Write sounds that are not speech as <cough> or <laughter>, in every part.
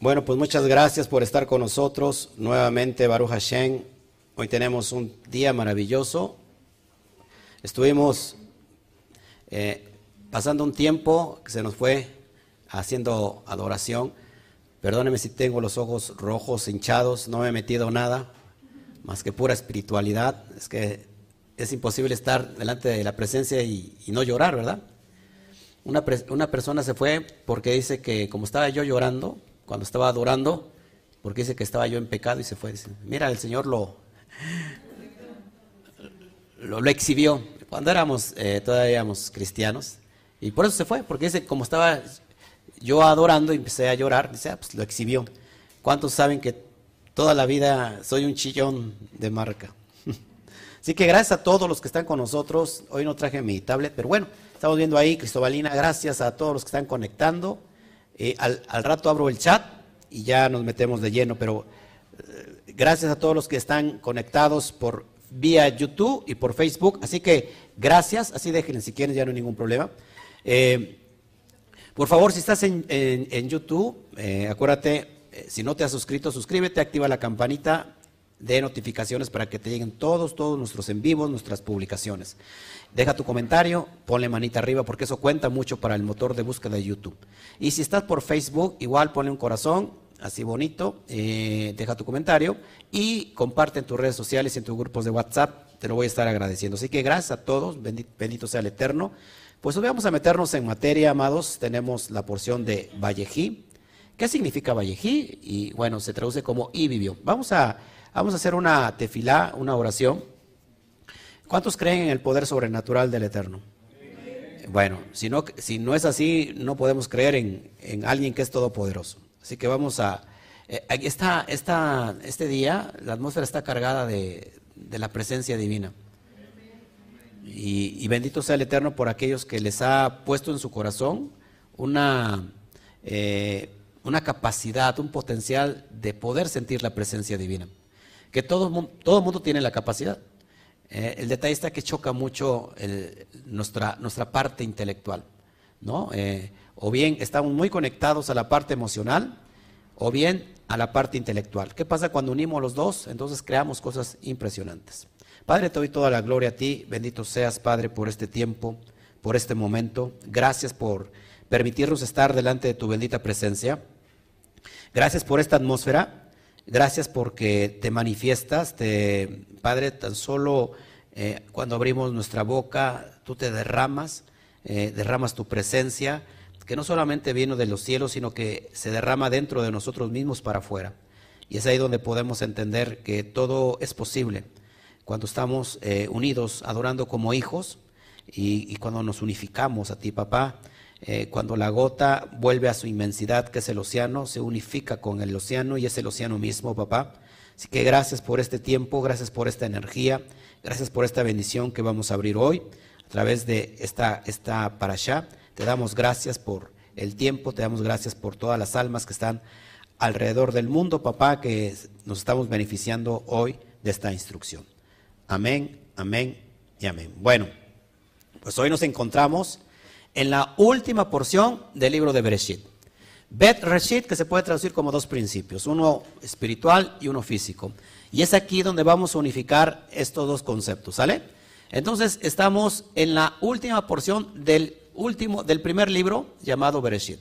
Bueno, pues muchas gracias por estar con nosotros nuevamente, Baruch Hashem. Hoy tenemos un día maravilloso. Estuvimos eh, pasando un tiempo que se nos fue haciendo adoración. Perdóneme si tengo los ojos rojos, hinchados, no me he metido nada más que pura espiritualidad. Es que es imposible estar delante de la presencia y, no llorar, ¿verdad? Una, una persona se fue porque dice que como estaba yo llorando, cuando estaba adorando, porque dice que estaba yo en pecado y se fue. Dice, mira, el Señor lo, lo, exhibió cuando éramos, eh, todavía éramos cristianos. Y por eso se fue, porque dice, como estaba yo adorando y empecé a llorar, dice, ah, pues lo exhibió. ¿Cuántos saben que toda la vida soy un chillón de marca? <laughs> Así que gracias a todos los que están con nosotros. Hoy no traje mi tablet, pero bueno, estamos viendo ahí, Cristobalina, gracias a todos los que están conectando. Eh, al, rato abro el chat y ya nos metemos de lleno, pero eh, gracias a todos los que están conectados por vía YouTube y por Facebook. Así que gracias, así déjenle si quieren, ya no hay ningún problema. Eh, por favor, si estás en, en, YouTube, acuérdate, si no te has suscrito, suscríbete, activa la campanita de notificaciones para que te lleguen todos, todos nuestros en vivos, nuestras publicaciones. Deja tu comentario, ponle manita arriba porque eso cuenta mucho para el motor de búsqueda de YouTube. Y si estás por Facebook, igual ponle un corazón, así bonito, eh, deja tu comentario y comparte en tus redes sociales y en tus grupos de WhatsApp. Te lo voy a estar agradeciendo. Así que gracias a todos, bendito, sea el Eterno. Pues hoy vamos a meternos en materia, amados. Tenemos la porción de Vallejí. ¿Qué significa Vallejí? Y bueno, se traduce como y vivió. Vamos a Vamos a hacer una tefilá, una oración. ¿Cuántos creen en el poder sobrenatural del Eterno? Bueno, si no, si no es así, no podemos creer en, alguien que es todopoderoso. Así que vamos a... Eh, esta, este día la atmósfera está cargada de, la presencia divina. Y, bendito sea el Eterno por aquellos que les ha puesto en su corazón una, eh, una capacidad, un potencial de poder sentir la presencia divina que todo, todo mundo tiene la capacidad. Eh, el detalle está que choca mucho nuestra, nuestra parte intelectual, ¿no? Eh, o bien estamos muy conectados a la parte emocional, o bien a la parte intelectual. ¿Qué pasa cuando unimos los dos? Entonces creamos cosas impresionantes. Padre, te doy toda la gloria a ti. Bendito seas, Padre, por este tiempo, por este momento. Gracias por permitirnos estar delante de tu bendita presencia. Gracias por esta atmósfera. Gracias porque te manifiestas, te, Padre, tan solo eh, cuando abrimos nuestra boca, tú te derramas, eh, derramas tu presencia, que no solamente viene de los cielos, sino que se derrama dentro de nosotros mismos para afuera. Y es ahí donde podemos entender que todo es posible cuando estamos eh, unidos, adorando como hijos y, y cuando nos unificamos a ti, papá. Eh, cuando la gota vuelve a su inmensidad, que es el océano, se unifica con el océano y es el océano mismo, papá. Así que gracias por este tiempo, gracias por esta energía, gracias por esta bendición que vamos a abrir hoy a través de esta, esta para allá. Te damos gracias por el tiempo, te damos gracias por todas las almas que están alrededor del mundo, papá, que nos estamos beneficiando hoy de esta instrucción. Amén, amén y amén. Bueno, pues hoy nos encontramos en la última porción del libro de Bereshit. Bet Reshit, que se puede traducir como dos principios, uno espiritual y uno físico. Y es aquí donde vamos a unificar estos dos conceptos, ¿sale? Entonces estamos en la última porción del último, del primer libro llamado Bereshit.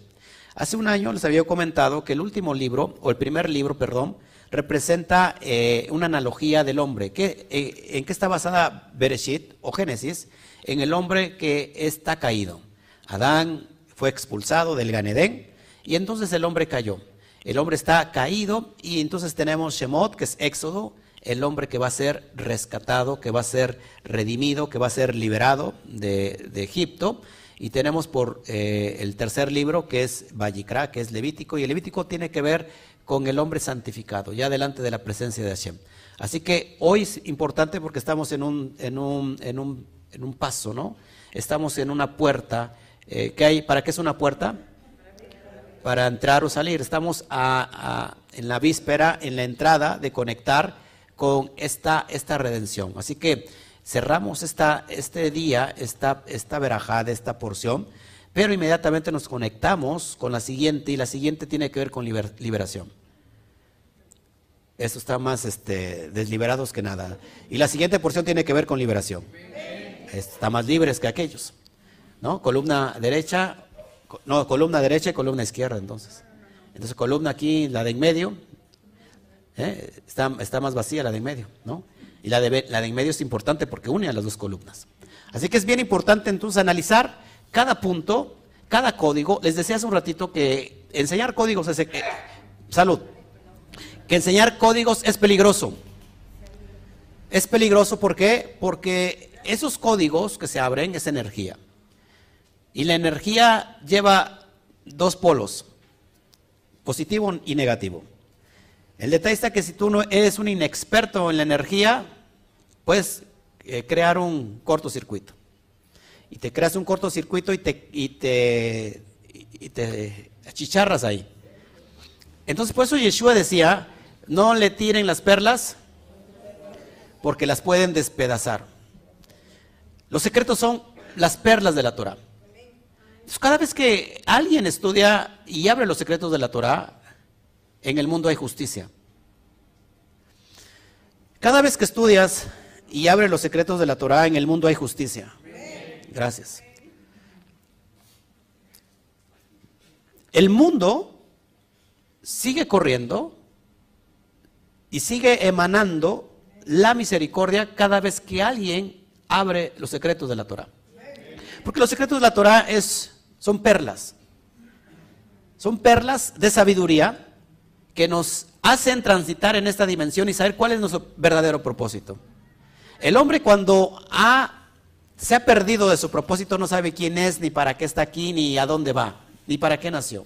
Hace un año les había comentado que el último libro, o el primer libro, perdón, representa eh, una analogía del hombre. Eh, ¿En qué está basada Bereshit o Génesis? En el hombre que está caído. Adán fue expulsado del Ganedén y entonces el hombre cayó. El hombre está caído y entonces tenemos Shemot, que es Éxodo, el hombre que va a ser rescatado, que va a ser redimido, que va a ser liberado de, Egipto. Y tenemos por eh, el tercer libro, que es Vallicra, que es Levítico, y el Levítico tiene que ver con el hombre santificado, ya delante de la presencia de Hashem. Así que hoy es importante porque estamos en un, en un, en un, en un paso, ¿no? Estamos en una puerta eh, ¿qué hay? ¿Para qué es una puerta? Para entrar o salir. Estamos en la víspera, en la entrada de conectar con esta, esta redención. Así que cerramos esta, este día, esta, esta verajada, esta porción, pero inmediatamente nos conectamos con la siguiente y la siguiente tiene que ver con liberación. Eso está más este, desliberados que nada. Y la siguiente porción tiene que ver con liberación. Está más libres que aquellos. ¿No? Columna derecha, no, columna derecha y columna izquierda entonces. Entonces columna aquí, la de en medio, ¿eh? está, está, más vacía la de en medio, ¿no? Y la de, la de en medio es importante porque une a las dos columnas. Así que es bien importante entonces analizar cada punto, cada código. Les decía hace un ratito que enseñar códigos es... Eh, salud. Que enseñar códigos es peligroso. Es peligroso ¿por qué? Porque esos códigos que se abren es energía. Y la energía lleva dos polos, positivo y negativo. El detalle está que si tú no eres un inexperto en la energía, puedes eh, crear un cortocircuito y te creas un cortocircuito y te, y te, y te achicharras ahí. Entonces, por eso Yeshua decía, no le tiren las perlas porque las pueden despedazar. Los secretos son las perlas de la Torah. Cada vez que alguien estudia y abre los secretos de la Torah, en el mundo hay justicia. Cada vez que estudias y abres los secretos de la Torah, en el mundo hay justicia. Gracias. El mundo sigue corriendo y sigue emanando la misericordia cada vez que alguien abre los secretos de la Torah. Porque los secretos de la Torah es, son perlas. Son perlas de sabiduría que nos hacen transitar en esta dimensión y saber cuál es nuestro verdadero propósito. El hombre cuando se ha perdido de su propósito, no sabe quién es, ni para qué está aquí, ni a dónde va, ni para qué nació.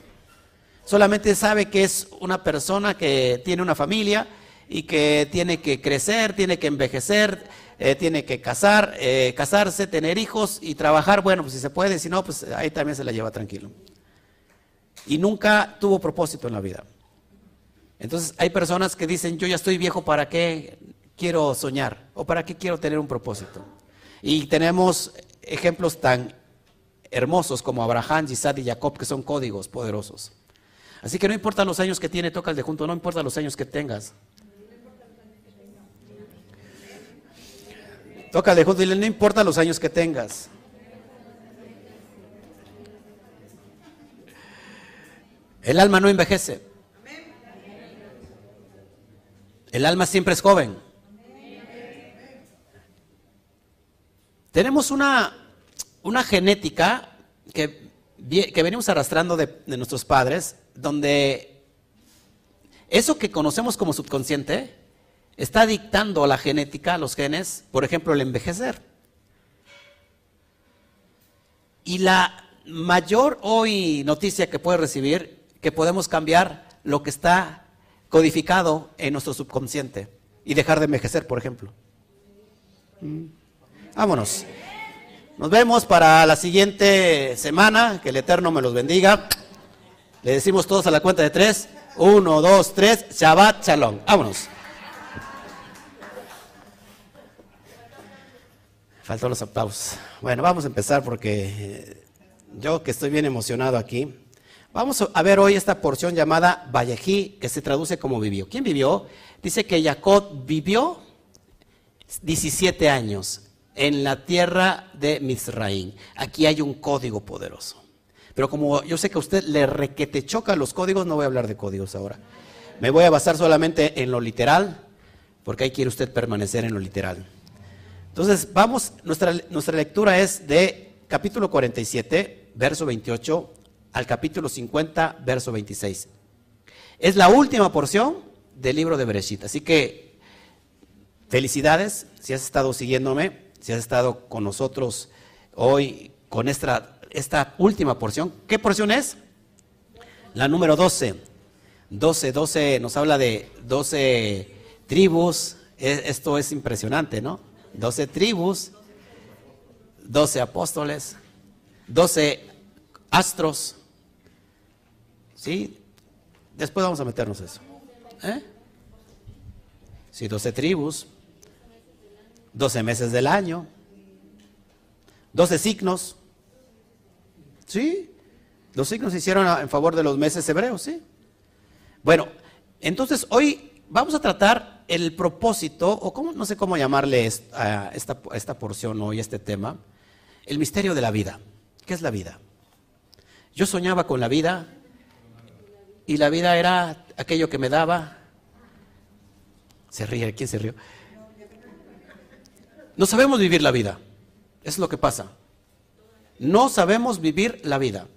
Solamente sabe que es una persona que tiene una familia y que tiene que crecer, tiene que envejecer, eh, tiene que casar, eh, casarse, tener hijos y trabajar. Bueno, pues si se puede, si no, pues ahí también se la lleva tranquilo. Y nunca tuvo propósito en la vida. Entonces hay personas que dicen, yo ya estoy viejo, ¿para qué quiero soñar? ¿O para qué quiero tener un propósito? Y tenemos ejemplos tan hermosos como Abraham, Isaac y Jacob, que son códigos poderosos. Así que no importa los años que tiene, toca el de junto, no importa los años que tengas. Toca de junto y no importa los años que tengas. El alma no envejece. El alma siempre es joven. Tenemos una, una genética que, que, venimos arrastrando de, nuestros padres, donde eso que conocemos como subconsciente está dictando a la genética, a los genes, por ejemplo, el envejecer. Y la mayor hoy noticia que puede recibir, que podemos cambiar lo que está codificado en nuestro subconsciente y dejar de envejecer, por ejemplo. Mm. Vámonos. Nos vemos para la siguiente semana. Que el Eterno me los bendiga. Le decimos todos a la cuenta de tres. Uno, dos, tres. Shabbat Shalom. Vámonos. Faltó los aplausos. Bueno, vamos a empezar porque eh, yo que estoy bien emocionado aquí. Vamos a ver hoy esta porción llamada Vallejí, que se traduce como vivió. ¿Quién vivió? Dice que Jacob vivió 17 años en la tierra de Misraín. Aquí hay un código poderoso. Pero como yo sé que a usted le requete choca los códigos, no voy a hablar de códigos ahora. Me voy a basar solamente en lo literal, porque ahí quiere usted permanecer en lo literal. Entonces, vamos, nuestra, nuestra lectura es de capítulo 47, verso 28, al capítulo 50, verso 26. Es la última porción del libro de Bereshit. Así que, felicidades si has estado siguiéndome si has estado con nosotros hoy con esta, esta última porción. ¿Qué porción es? La número 12. 12, 12 nos habla de 12 tribus. E, esto es impresionante, ¿no? 12 tribus, 12 apóstoles, 12 astros. ¿Sí? Después vamos a meternos eso. ¿Eh? Sí, 12 tribus, 12 meses del año, 12 signos, Sí. Los signos se hicieron en favor de los meses hebreos, sí. Bueno, entonces hoy vamos a tratar el propósito, o cómo, no sé cómo llamarle a esta, esta porción hoy, este tema, el misterio de la vida. ¿Qué es la vida? Yo soñaba con la vida y la vida era aquello que me daba. Se ríe, ¿quién se rió? No sabemos vivir la vida. Es lo que pasa. No sabemos vivir la vida.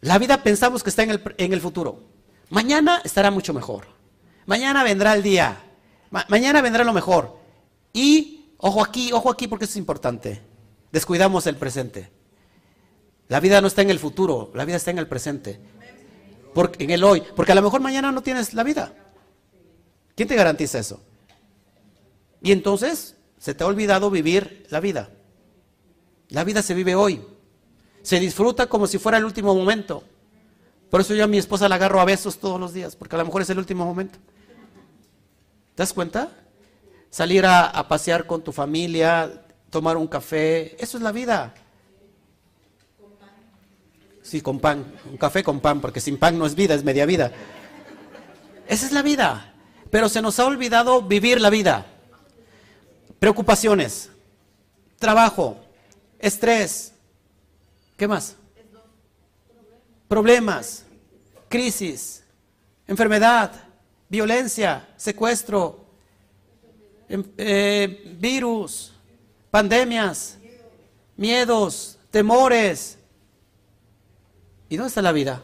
La vida pensamos que está en el, en el futuro. Mañana estará mucho mejor. Mañana vendrá el día. mañana vendrá lo mejor. Y, ojo aquí, ojo aquí porque es importante. Descuidamos el presente. La vida no está en el futuro, la vida está en el presente. Porque, en el hoy. Porque a lo mejor mañana no tienes la vida. ¿Quién te garantiza eso? Y entonces se te ha olvidado vivir la vida. La vida se vive hoy. Se disfruta como si fuera el último momento. Por eso yo a mi esposa la agarro a besos todos los días, porque a lo mejor es el último momento. ¿Te das cuenta? Salir a, pasear con tu familia, tomar un café, eso es la vida. Sí, con pan. Un café con pan, porque sin pan no es vida, es media vida. Esa es la vida. Pero se nos ha olvidado vivir la vida. Preocupaciones, trabajo, estrés. ¿Qué más? Problemas, crisis, enfermedad, violencia, secuestro, em, eh, virus, pandemias, miedos, temores, ¿Y dónde está la vida?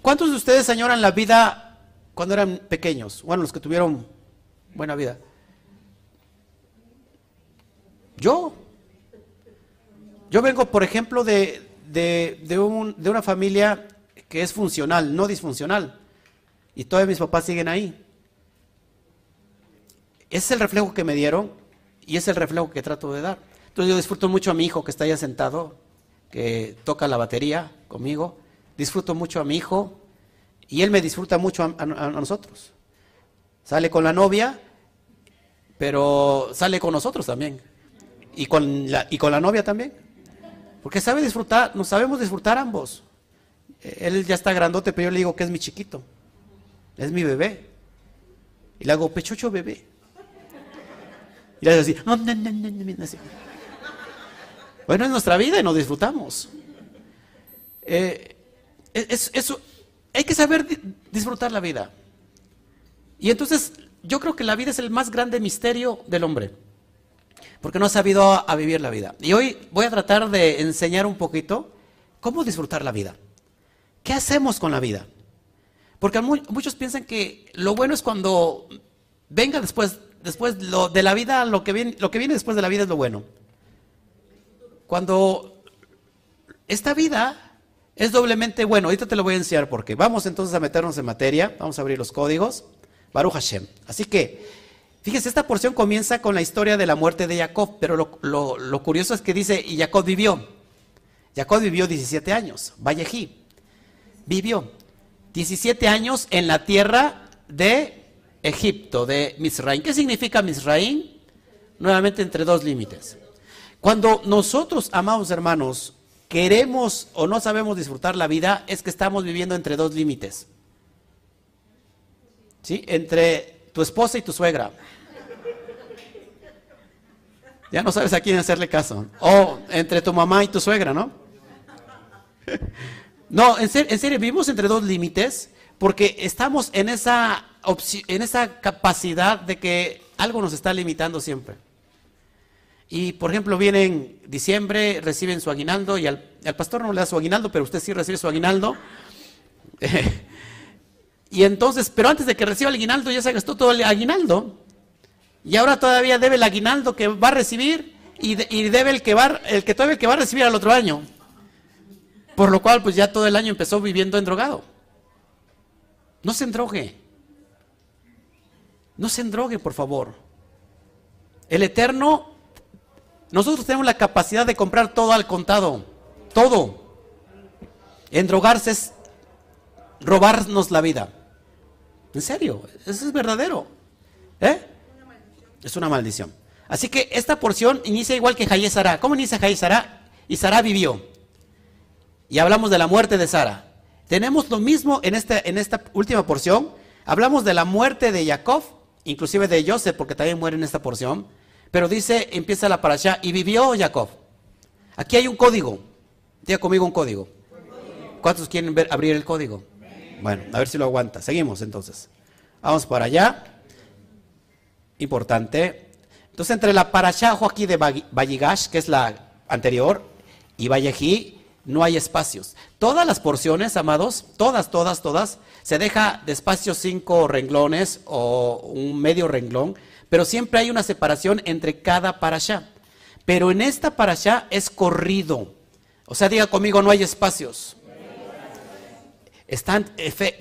¿Cuántos de ustedes añoran la vida cuando eran pequeños? Bueno, los que tuvieron buena vida. Yo. Yo vengo, por ejemplo, de, de, una familia que es funcional, no disfuncional. Y todos mis papás siguen ahí. Ese es el reflejo que me dieron y es el reflejo que trato de dar. Entonces yo disfruto mucho a mi hijo que está allá sentado, que toca la batería conmigo, disfruto mucho a mi hijo y él me disfruta mucho a, nosotros. Sale con la novia, pero sale con nosotros también. Y con la, y con la novia también. Porque sabe disfrutar, nos sabemos disfrutar ambos. Él ya está grandote, pero yo le digo que es mi chiquito. Es mi bebé. Y le hago pechucho bebé. Y le hago así. Bueno, es nuestra vida y nos disfrutamos. Eh, eso, hay que saber disfrutar la vida. Y entonces yo creo que la vida es el más grande misterio del hombre, porque no ha sabido a, vivir la vida. Y hoy voy a tratar de enseñar un poquito cómo disfrutar la vida. ¿Qué hacemos con la vida? Porque muchos piensan que lo bueno es cuando venga después, después de la vida, lo que, viene, lo después de la vida es lo bueno. Cuando esta vida es doblemente bueno, ahorita te lo voy a enseñar porque vamos entonces a meternos en materia, vamos a abrir los códigos, Baruch Hashem. Así que, fíjese, esta porción comienza con la historia de la muerte de Jacob, pero lo, curioso es que dice, y Jacob vivió. Jacob vivió 17 años, Vallejí, vivió 17 años en la tierra de Egipto, de Misraim. ¿Qué significa Misraim? Nuevamente entre dos límites. Cuando nosotros, amados hermanos, queremos o no sabemos disfrutar la vida, es que estamos viviendo entre dos límites. ¿Sí? Entre tu esposa y tu suegra. Ya no sabes a quién hacerle caso. O entre tu mamá y tu suegra, ¿no? No, en serio, en serio vivimos entre dos límites porque estamos en esa, en esa capacidad de que algo nos está limitando siempre. Y por ejemplo, vienen diciembre, reciben su aguinaldo y al, pastor no le da su aguinaldo, pero usted sí recibe su aguinaldo. <laughs> y entonces, pero antes de que reciba el aguinaldo ya se gastó todo el aguinaldo. Y ahora todavía debe el aguinaldo que va a recibir y, debe el que va, el que todavía el que va a recibir al otro año. Por lo cual, pues ya todo el año empezó viviendo en drogado. No se endrogue. No se endrogue, por favor. El Eterno nosotros tenemos la capacidad de comprar todo al contado, todo. Endrogarse es robarnos la vida. En serio, eso es verdadero. ¿Eh? Es una maldición. Así que esta porción inicia igual que Hayesara. ¿Cómo inicia Hayesara? y Sara vivió. Y hablamos de la muerte de Sara. Tenemos lo mismo en, esta última porción. Hablamos de la muerte de Jacob, inclusive de Joseph, porque también muere en esta porción. Pero dice, empieza la allá y vivió Jacob. Aquí hay un código. Diga conmigo un código. ¿Cuántos quieren ver, abrir el código? Bueno, a ver si lo aguanta. Seguimos entonces. Vamos para allá. Importante. Entonces, entre la parashá aquí de Valligash, que es la anterior, y Vallejí, no hay espacios. Todas las porciones, amados, todas, todas, todas, se deja de espacio cinco renglones o un medio renglón, pero siempre hay una separación entre cada parashá. Pero en esta parashá es corrido. O sea, diga conmigo, no hay espacios están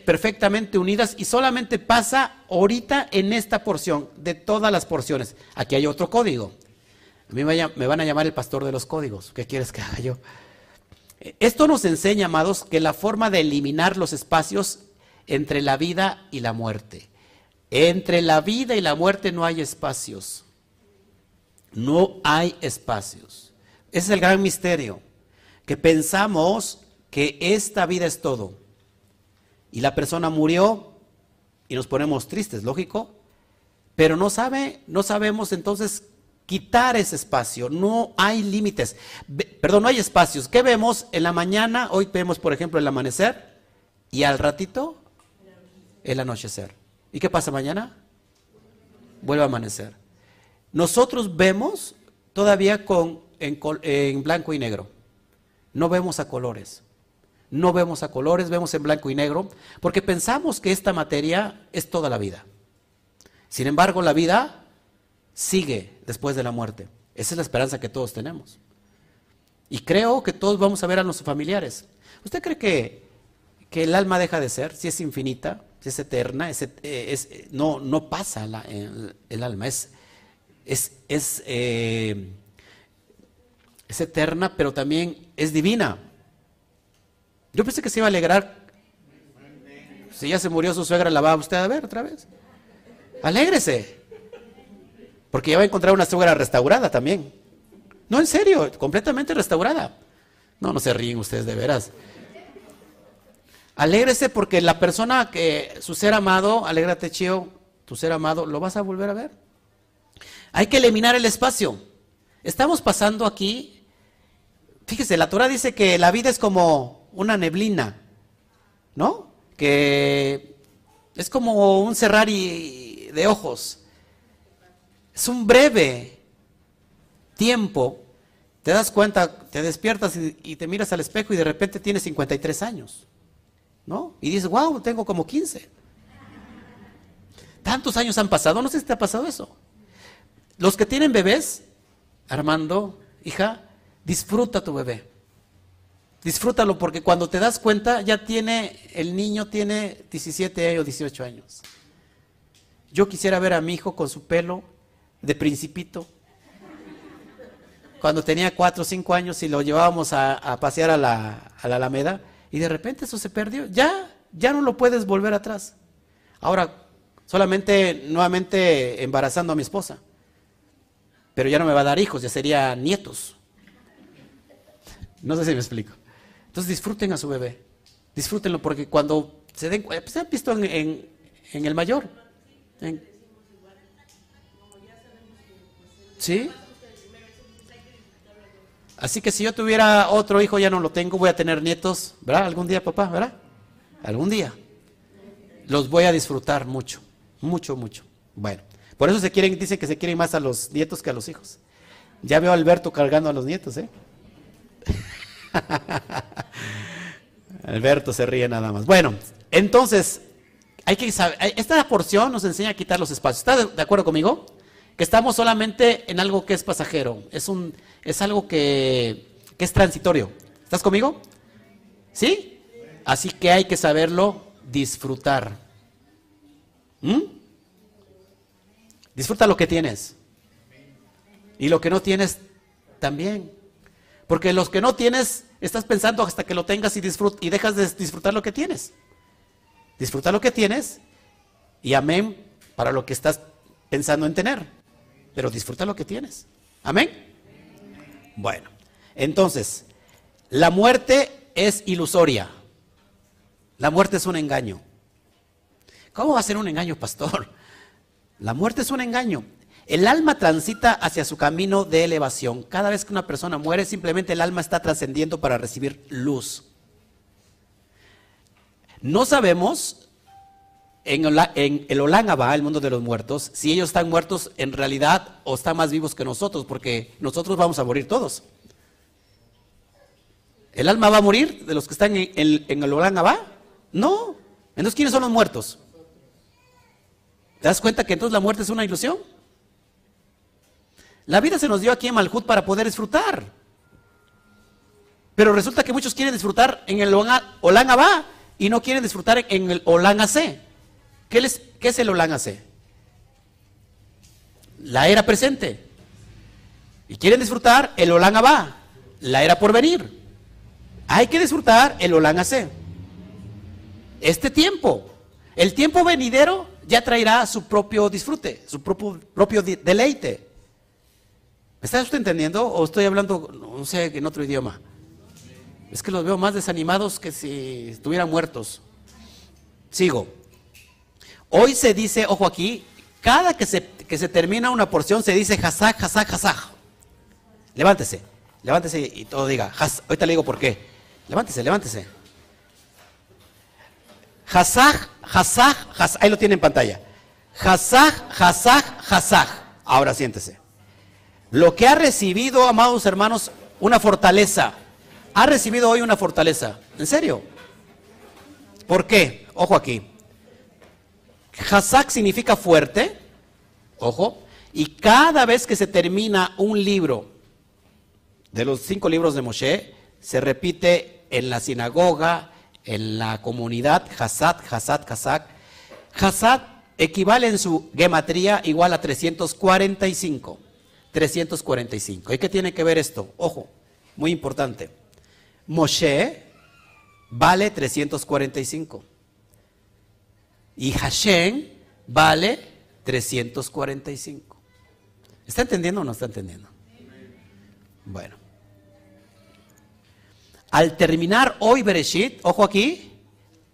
perfectamente unidas y solamente pasa ahorita en esta porción, de todas las porciones. Aquí hay otro código. A mí me van a llamar el pastor de los códigos. ¿Qué quieres que haga yo? Esto nos enseña, amados, que la forma de eliminar los espacios entre la vida y la muerte. Entre la vida y la muerte no hay espacios. No hay espacios. Ese es el gran misterio. Que pensamos que esta vida es todo y la persona murió y nos ponemos tristes, lógico, pero no sabe, no sabemos entonces quitar ese espacio, no hay límites, perdón, no hay espacios. ¿Qué vemos en la mañana? Hoy vemos, por ejemplo, el amanecer y al ratito el anochecer. ¿Y qué pasa mañana? Vuelve a amanecer. Nosotros vemos todavía con, en blanco y negro, no vemos a colores no vemos a colores, vemos en blanco y negro, porque pensamos que esta materia es toda la vida. Sin embargo, la vida sigue después de la muerte. Esa es la esperanza que todos tenemos. Y creo que todos vamos a ver a nuestros familiares. ¿Usted cree que, que el alma deja de ser? Si es infinita, si es eterna, es, eh, no, no pasa el, alma, es, es, es, eh, es eterna, pero también es divina. Yo pensé que se iba a alegrar. Si ya se murió su suegra, la va a usted a ver otra vez. Alégrese. Porque ya va a encontrar una suegra restaurada también. No, en serio, completamente restaurada. No, no se ríen ustedes de veras. Alégrese porque la persona que, su ser amado, alégrate chío, tu ser amado, lo vas a volver a ver. Hay que eliminar el espacio. Estamos pasando aquí, fíjese, la Torah dice que la vida es como una neblina, ¿no? Que es como un cerrar de ojos. Es un breve tiempo. Te das cuenta, te despiertas y, te miras al espejo y de repente tienes 53 años, ¿no? Y dices, wow, tengo como 15. Tantos años han pasado, no sé si te ha pasado eso. Los que tienen bebés, Armando, hija, disfruta tu bebé. Disfrútalo porque cuando te das cuenta ya tiene, el niño tiene 17 o 18 años. Yo quisiera ver a mi hijo con su pelo de principito. Cuando tenía 4 o 5 años y lo llevábamos a, pasear a la, a la, Alameda y de repente eso se perdió. Ya, ya no lo puedes volver atrás. Ahora, solamente nuevamente embarazando a mi esposa. Pero ya no me va a dar hijos, ya sería nietos. No sé si me explico. Entonces disfruten a su bebé. Disfrútenlo porque cuando se den pues se han visto en, el mayor. ¿Sí? Así que si yo tuviera otro hijo, ya no lo tengo, voy a tener nietos, ¿verdad? Algún día, papá, ¿verdad? Algún día. Los voy a disfrutar mucho, mucho, mucho. Bueno, por eso se quieren, dicen que se quieren más a los nietos que a los hijos. Ya veo a Alberto cargando a los nietos, ¿eh? <laughs> Alberto se ríe nada más. Bueno, entonces, hay que saber, esta porción nos enseña a quitar los espacios. ¿Está de acuerdo conmigo? Que estamos solamente en algo que es pasajero, es, un, es algo que, es transitorio. ¿Estás conmigo? ¿Sí? Así que hay que saberlo disfrutar. ¿Mm? Disfruta lo que tienes. Y lo que no tienes también. Porque los que no tienes, estás pensando hasta que lo tengas y, y dejas de disfrutar lo que tienes. Disfruta lo que tienes y amén para lo que estás pensando en tener. Pero disfruta lo que tienes. Amén. Bueno, Entonces, la muerte es ilusoria. La muerte es un engaño. ¿Cómo va a ser un engaño, pastor? La muerte es un engaño. El alma transita hacia su camino de elevación. Cada vez que una persona muere, simplemente el alma está trascendiendo para recibir luz. No sabemos en, el Olán el mundo de los muertos, si ellos están muertos en realidad o están más vivos que nosotros, porque nosotros vamos a morir todos. ¿El alma va a morir de los que están en, el Olán No. Entonces, ¿quiénes son los muertos? ¿Te das cuenta que entonces la muerte es una ilusión? La vida se nos dio aquí en Malhut para poder disfrutar. Pero resulta que muchos quieren disfrutar en el Olán Abba y no quieren disfrutar en el Olán AC. ¿Qué, es el Olán AC? La era presente. Y quieren disfrutar el Olán Abba, la era por venir. Hay que disfrutar el Olán AC. Este tiempo, el tiempo venidero ya traerá su propio disfrute, su propio, propio deleite. ¿Me está usted entendiendo o estoy hablando, no sé, en otro idioma? Es que los veo más desanimados que si estuvieran muertos. Sigo. Hoy se dice, ojo aquí, cada que se, que se termina una porción se dice hasaj, hasaj, hasaj. Levántese, levántese y todo diga. ahorita le digo por qué. Levántese, levántese. Hasaj, hasaj. Ahí lo tiene en pantalla. Hasaj, hasaj, hasaj. Ahora siéntese. Lo que ha recibido, amados hermanos, una fortaleza. Ha recibido hoy una fortaleza. ¿En serio? ¿Por qué? Ojo aquí. Hazak significa fuerte. Ojo. Y cada vez que se termina un libro de los cinco libros de Moshe, se repite en la sinagoga, en la comunidad, Hasad, Hasad, Hazak. Hasad equivale en su gematría igual a 345. 345. ¿Y qué tiene que ver esto? Ojo, muy importante. Moshe vale 345. Y Hashem vale 345. ¿Está entendiendo o no está entendiendo? Bueno. Al terminar hoy Bereshit, ojo aquí,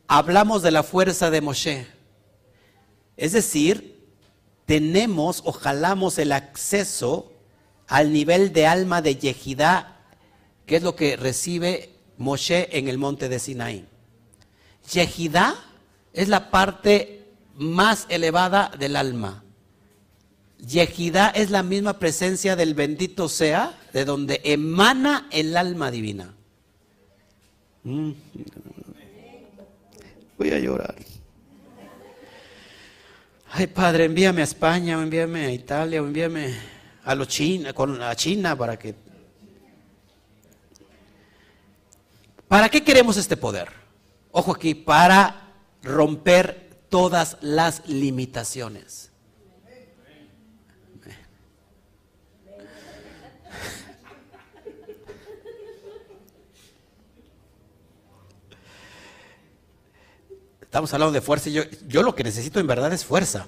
hablamos de la fuerza de Moshe. Es decir, tenemos o jalamos el acceso al nivel de alma de Yehidá, que es lo que recibe Moshe en el monte de Sinaí. Yehidá es la parte más elevada del alma. Yehidá es la misma presencia del bendito sea, de donde emana el alma divina. Mm. Voy a llorar. Ay, Padre, envíame a España, o envíame a Italia, o envíame a, los China, con, a China para que... ¿Para qué queremos este poder? Ojo aquí, para romper todas las limitaciones. Estamos hablando de fuerza y yo, yo lo que necesito en verdad es fuerza.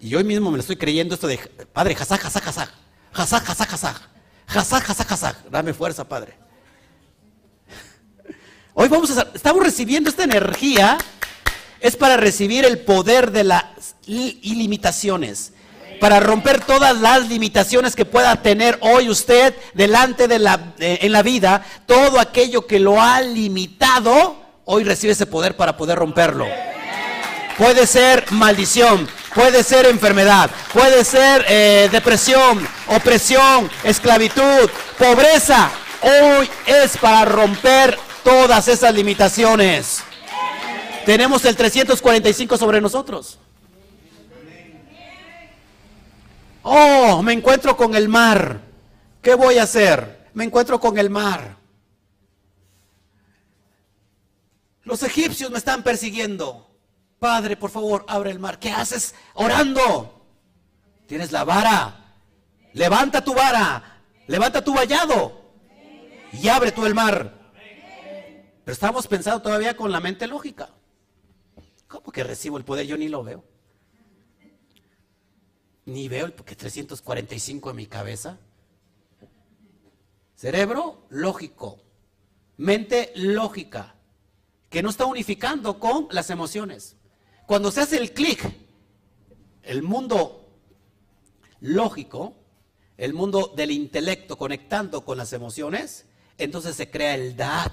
Y hoy mismo me lo estoy creyendo esto de, Padre, jazaj, jazaj, jazaj, jazaj, jazaj, jazaj, jazaj, jazaj, jazaj, dame fuerza, Padre. Hoy vamos a, estamos recibiendo esta energía, es para recibir el poder de las ilimitaciones, para romper todas las limitaciones que pueda tener hoy usted delante de la, en la vida, todo aquello que lo ha limitado hoy recibe ese poder para poder romperlo. Puede ser maldición, puede ser enfermedad, puede ser eh, depresión, opresión, esclavitud, pobreza. Hoy es para romper todas esas limitaciones. Tenemos el 345 sobre nosotros. Oh, me encuentro con el mar. ¿Qué voy a hacer? Me encuentro con el mar. Los egipcios me están persiguiendo. Padre, por favor, abre el mar. ¿Qué haces orando? Tienes la vara. Levanta tu vara. Levanta tu vallado. Y abre tú el mar. Pero estamos pensando todavía con la mente lógica. ¿Cómo que recibo el poder? Yo ni lo veo. Ni veo el porque 345 en mi cabeza. Cerebro lógico, mente lógica, que no está unificando con las emociones. Cuando se hace el clic, el mundo lógico, el mundo del intelecto conectando con las emociones, entonces se crea el DAD.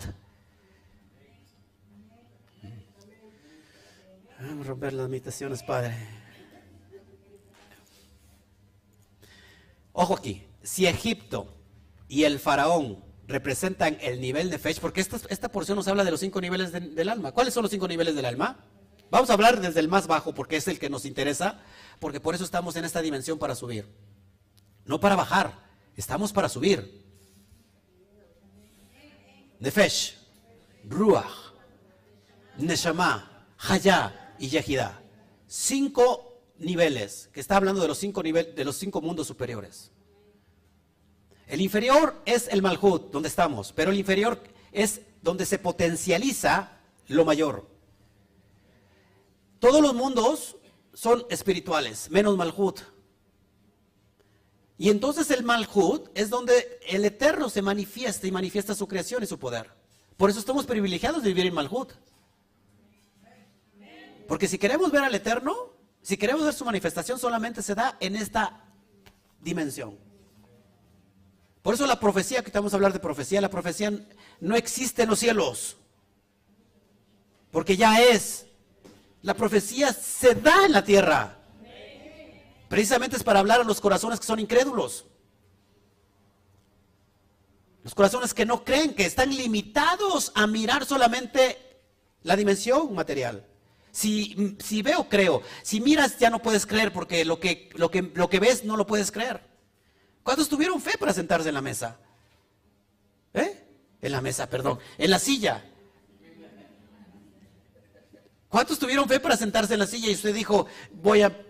Vamos a romper las limitaciones, Padre. Ojo aquí, si Egipto y el faraón representan el nivel de fe, porque esta, esta porción nos habla de los cinco niveles del alma. ¿Cuáles son los cinco niveles del alma? Vamos a hablar desde el más bajo porque es el que nos interesa, porque por eso estamos en esta dimensión para subir. No para bajar, estamos para subir. Nefesh, Ruach, Neshama, Haya y Yehida. Cinco niveles, que está hablando de los cinco, niveles, de los cinco mundos superiores. El inferior es el Malhut, donde estamos, pero el inferior es donde se potencializa lo mayor. Todos los mundos son espirituales, menos Malhut. Y entonces el Malhut es donde el Eterno se manifiesta y manifiesta su creación y su poder. Por eso estamos privilegiados de vivir en Malhut. Porque si queremos ver al Eterno, si queremos ver su manifestación, solamente se da en esta dimensión. Por eso la profecía, que estamos a hablar de profecía, la profecía no existe en los cielos. Porque ya es. La profecía se da en la tierra. Precisamente es para hablar a los corazones que son incrédulos. Los corazones que no creen, que están limitados a mirar solamente la dimensión material. Si, si veo, creo. Si miras, ya no puedes creer porque lo que, lo, que, lo que ves no lo puedes creer. ¿Cuántos tuvieron fe para sentarse en la mesa? ¿Eh? En la mesa, perdón. En la silla. ¿Cuántos tuvieron fe para sentarse en la silla y usted dijo, voy a...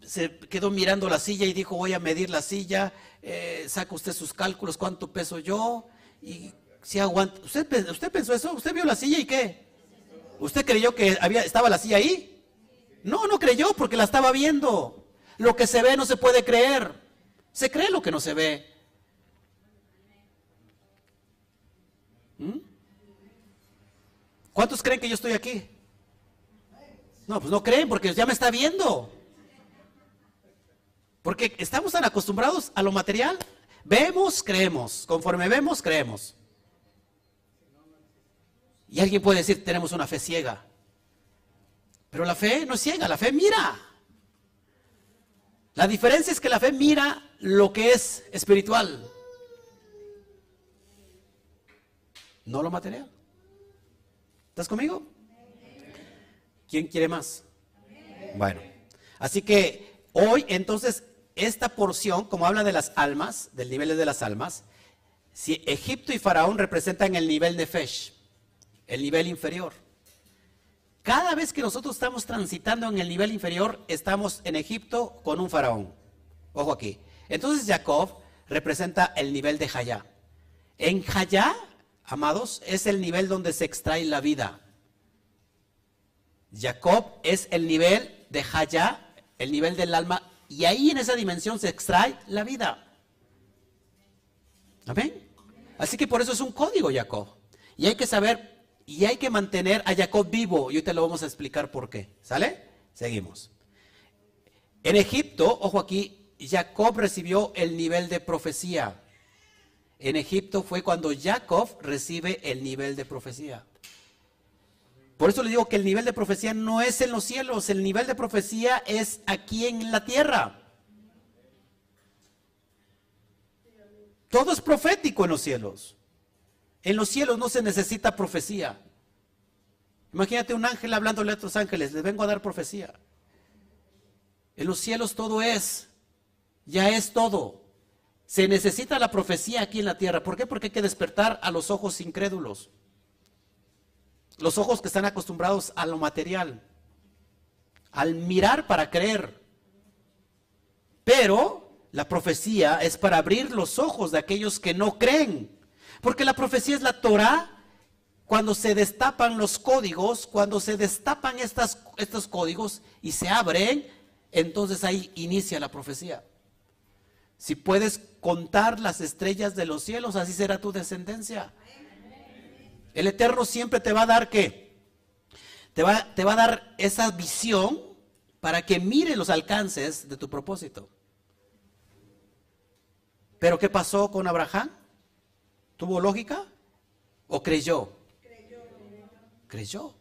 Se quedó mirando la silla y dijo, voy a medir la silla, eh, saca usted sus cálculos, cuánto peso yo, y si aguanta. ¿Usted, ¿Usted pensó eso? ¿Usted vio la silla y qué? ¿Usted creyó que estaba la silla ahí? No, no creyó porque la estaba viendo. Lo que se ve no se puede creer. Se cree lo que no se ve. ¿Mm? ¿Cuántos creen que yo estoy aquí? No, pues no creen porque ya me está viendo. Porque estamos tan acostumbrados a lo material. Vemos, creemos. Conforme vemos, creemos. Y alguien puede decir, tenemos una fe ciega. Pero la fe no es ciega, la fe mira. La diferencia es que la fe mira lo que es espiritual, no lo material. ¿Estás conmigo? ¿Quién quiere más? Bueno, así que hoy entonces esta porción, como habla de las almas, del nivel de las almas, si Egipto y Faraón representan el nivel de Fesh, el nivel inferior. Cada vez que nosotros estamos transitando en el nivel inferior, estamos en Egipto con un faraón. Ojo aquí. Entonces Jacob representa el nivel de Jaya. En Jaya, amados, es el nivel donde se extrae la vida. Jacob es el nivel de Jaya, el nivel del alma, y ahí en esa dimensión se extrae la vida. ¿Amén? Así que por eso es un código, Jacob. Y hay que saber y hay que mantener a Jacob vivo. Y te lo vamos a explicar por qué. ¿Sale? Seguimos. En Egipto, ojo aquí, Jacob recibió el nivel de profecía. En Egipto fue cuando Jacob recibe el nivel de profecía. Por eso le digo que el nivel de profecía no es en los cielos, el nivel de profecía es aquí en la tierra. Todo es profético en los cielos. En los cielos no se necesita profecía. Imagínate un ángel hablándole a otros ángeles, les vengo a dar profecía. En los cielos todo es, ya es todo. Se necesita la profecía aquí en la tierra. ¿Por qué? Porque hay que despertar a los ojos incrédulos. Los ojos que están acostumbrados a lo material. Al mirar para creer. Pero la profecía es para abrir los ojos de aquellos que no creen. Porque la profecía es la Torah. Cuando se destapan los códigos, cuando se destapan estos códigos y se abren, entonces ahí inicia la profecía. Si puedes contar las estrellas de los cielos, así será tu descendencia. El Eterno siempre te va a dar qué? Te va, te va a dar esa visión para que mire los alcances de tu propósito. Pero ¿qué pasó con Abraham? ¿Tuvo lógica? ¿O creyó? Creyó.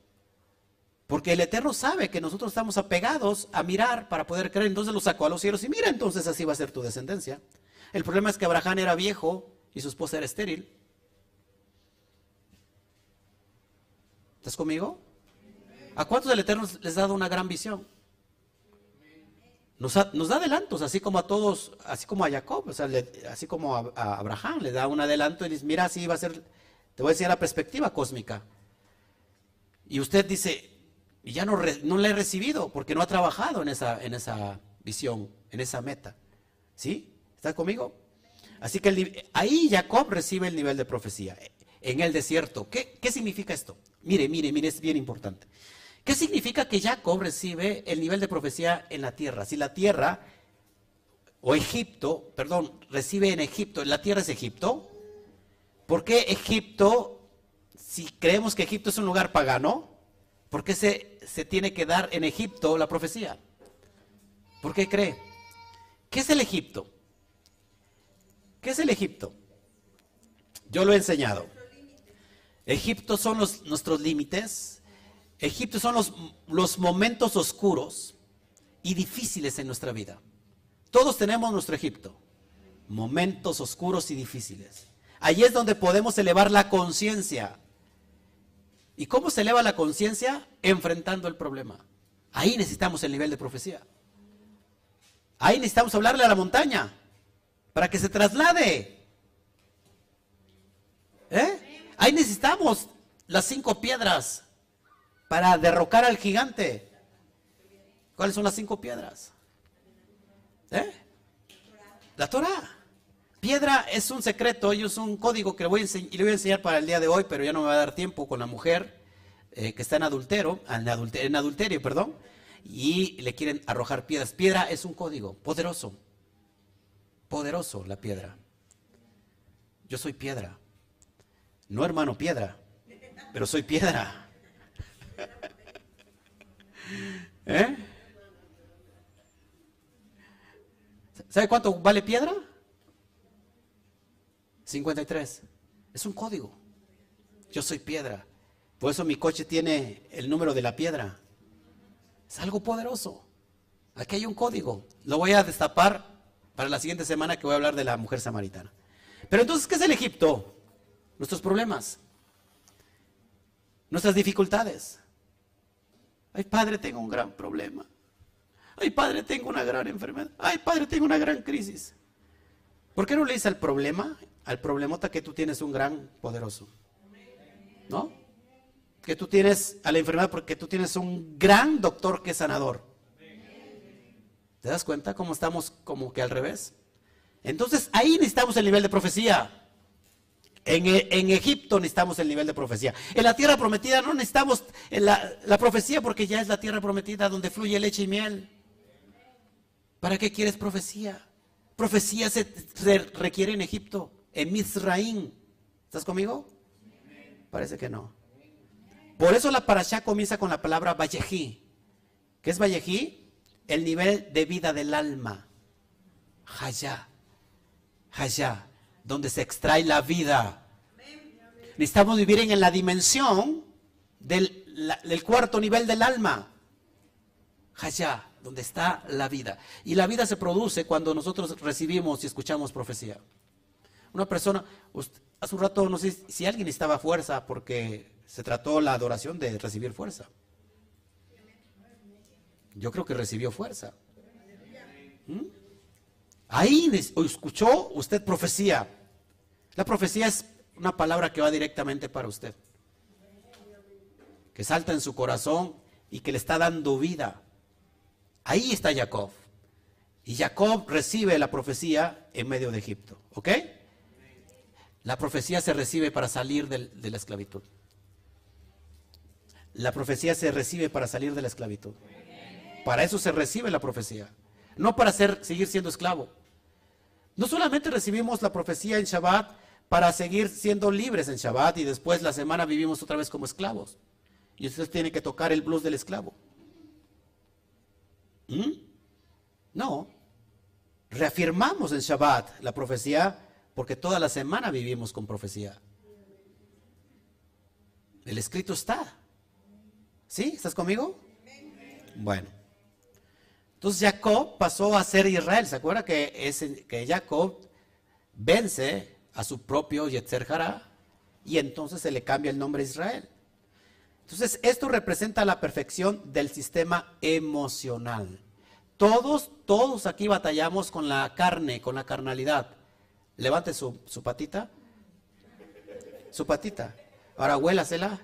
Porque el Eterno sabe que nosotros estamos apegados a mirar para poder creer. Entonces lo sacó a los cielos y mira, entonces así va a ser tu descendencia. El problema es que Abraham era viejo y su esposa era estéril. ¿Estás conmigo? ¿A cuántos el Eterno les ha dado una gran visión? Nos, da adelantos, así como a todos, así como a Jacob, así como a, Abraham, le da un adelanto y dice, mira, así va a ser, te voy a decir la perspectiva cósmica. Y usted dice, y ya no, no la he recibido porque no ha trabajado en esa, en esa visión, en esa meta. ¿Sí? ¿Está conmigo? Así que ahí Jacob recibe el nivel de profecía, en el desierto. ¿Qué, ¿Qué significa esto? Mire, mire, mire, es bien importante. ¿Qué significa que Jacob recibe el nivel de profecía en la tierra? Si la tierra, o Egipto, perdón, recibe en Egipto, ¿la tierra es Egipto? ¿Por qué Egipto, si creemos que Egipto es un lugar pagano, por qué se se tiene que dar en Egipto la profecía. ¿Por qué cree? ¿Qué es el Egipto? ¿Qué es el Egipto? Yo lo he enseñado. Egipto son los, nuestros límites. Egipto son los, los momentos oscuros y difíciles en nuestra vida. Todos tenemos nuestro Egipto. Momentos oscuros y difíciles. Allí es donde podemos elevar la conciencia ¿Y cómo se eleva la conciencia? Enfrentando el problema. Ahí necesitamos el nivel de profecía. Ahí necesitamos hablarle a la montaña para que se traslade. ¿Eh? Ahí necesitamos las cinco piedras para derrocar al gigante. ¿Cuáles son las cinco piedras? ¿Eh? La Torah. Piedra es un secreto y es un código que le voy, a le voy a enseñar para el día de hoy, pero ya no me va a dar tiempo con la mujer eh, que está en adultero, adulterio, en adulterio, perdón, y le quieren arrojar piedras. Piedra es un código poderoso, poderoso la piedra. Yo soy piedra, no hermano piedra, pero soy piedra. ¿Eh? ¿Sabe cuánto vale piedra? 53. Es un código. Yo soy piedra. Por eso mi coche tiene el número de la piedra. Es algo poderoso. Aquí hay un código. Lo voy a destapar para la siguiente semana que voy a hablar de la mujer samaritana. Pero entonces, ¿qué es el Egipto? Nuestros problemas. Nuestras dificultades. Ay, padre, tengo un gran problema. Ay, padre, tengo una gran enfermedad. Ay, padre, tengo una gran crisis. ¿Por qué no le dice al problema al problemota que tú tienes un gran poderoso. ¿No? Que tú tienes a la enfermedad porque tú tienes un gran doctor que es sanador. ¿Te das cuenta cómo estamos como que al revés? Entonces ahí necesitamos el nivel de profecía. En, e, en, Egipto necesitamos el nivel de profecía. En la tierra prometida no necesitamos la, la, profecía porque ya es la tierra prometida donde fluye leche y miel. ¿Para qué quieres profecía? Profecía se, requiere en Egipto en Mizraim. ¿Estás conmigo? Parece que no. Por eso la parasha comienza con la palabra Vallejí. ¿Qué es Vallejí? El nivel de vida del alma. Hayá. Hayá. Donde se extrae la vida. Necesitamos vivir en la dimensión del, cuarto nivel del alma. Hayá, donde está la vida. Y la vida se produce cuando nosotros recibimos y escuchamos profecía. Una persona, hace un rato no sé si alguien necesitaba fuerza porque se trató la adoración de recibir fuerza. Yo creo que recibió fuerza. ¿Mm? Ahí escuchó usted profecía. La profecía es una palabra que va directamente para usted. Que salta en su corazón y que le está dando vida. Ahí está Jacob. Y Jacob recibe la profecía en medio de Egipto. ¿Ok? La profecía se recibe para salir de la esclavitud. La profecía se recibe para salir de la esclavitud. Para eso se recibe la profecía. No para ser, seguir siendo esclavo. No solamente recibimos la profecía en Shabbat para seguir siendo libres en Shabbat y después la semana vivimos otra vez como esclavos. Y usted tiene que tocar el blues del esclavo. ¿Mm? No. Reafirmamos en Shabbat la profecía porque toda la semana vivimos con profecía. El escrito está. ¿Sí? ¿Estás conmigo? Bueno. Entonces Jacob pasó a ser Israel. ¿Se acuerda que, que Jacob vence a su propio Yetzer Hará y entonces se le cambia el nombre a Israel? Entonces, esto representa la perfección del sistema emocional. Todos, todos aquí batallamos con la carne, con la carnalidad. Levante su, su patita. Su patita. Ahora huélasela.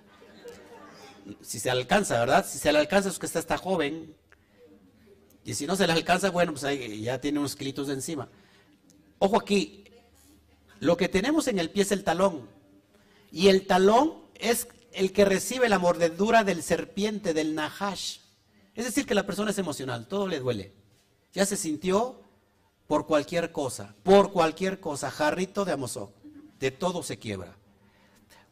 Si se alcanza, ¿verdad? Si se le alcanza es que está, joven. Y si no se le alcanza, bueno, pues ahí ya tiene unos kilitos de encima. Ojo aquí, lo que tenemos en el pie es el talón. Y el talón es el que recibe la mordedura del serpiente, del nahash. Es decir, que la persona es emocional, todo le duele. Ya se sintió por cualquier cosa, por cualquier cosa, jarrito de Amosok, de todo se quiebra.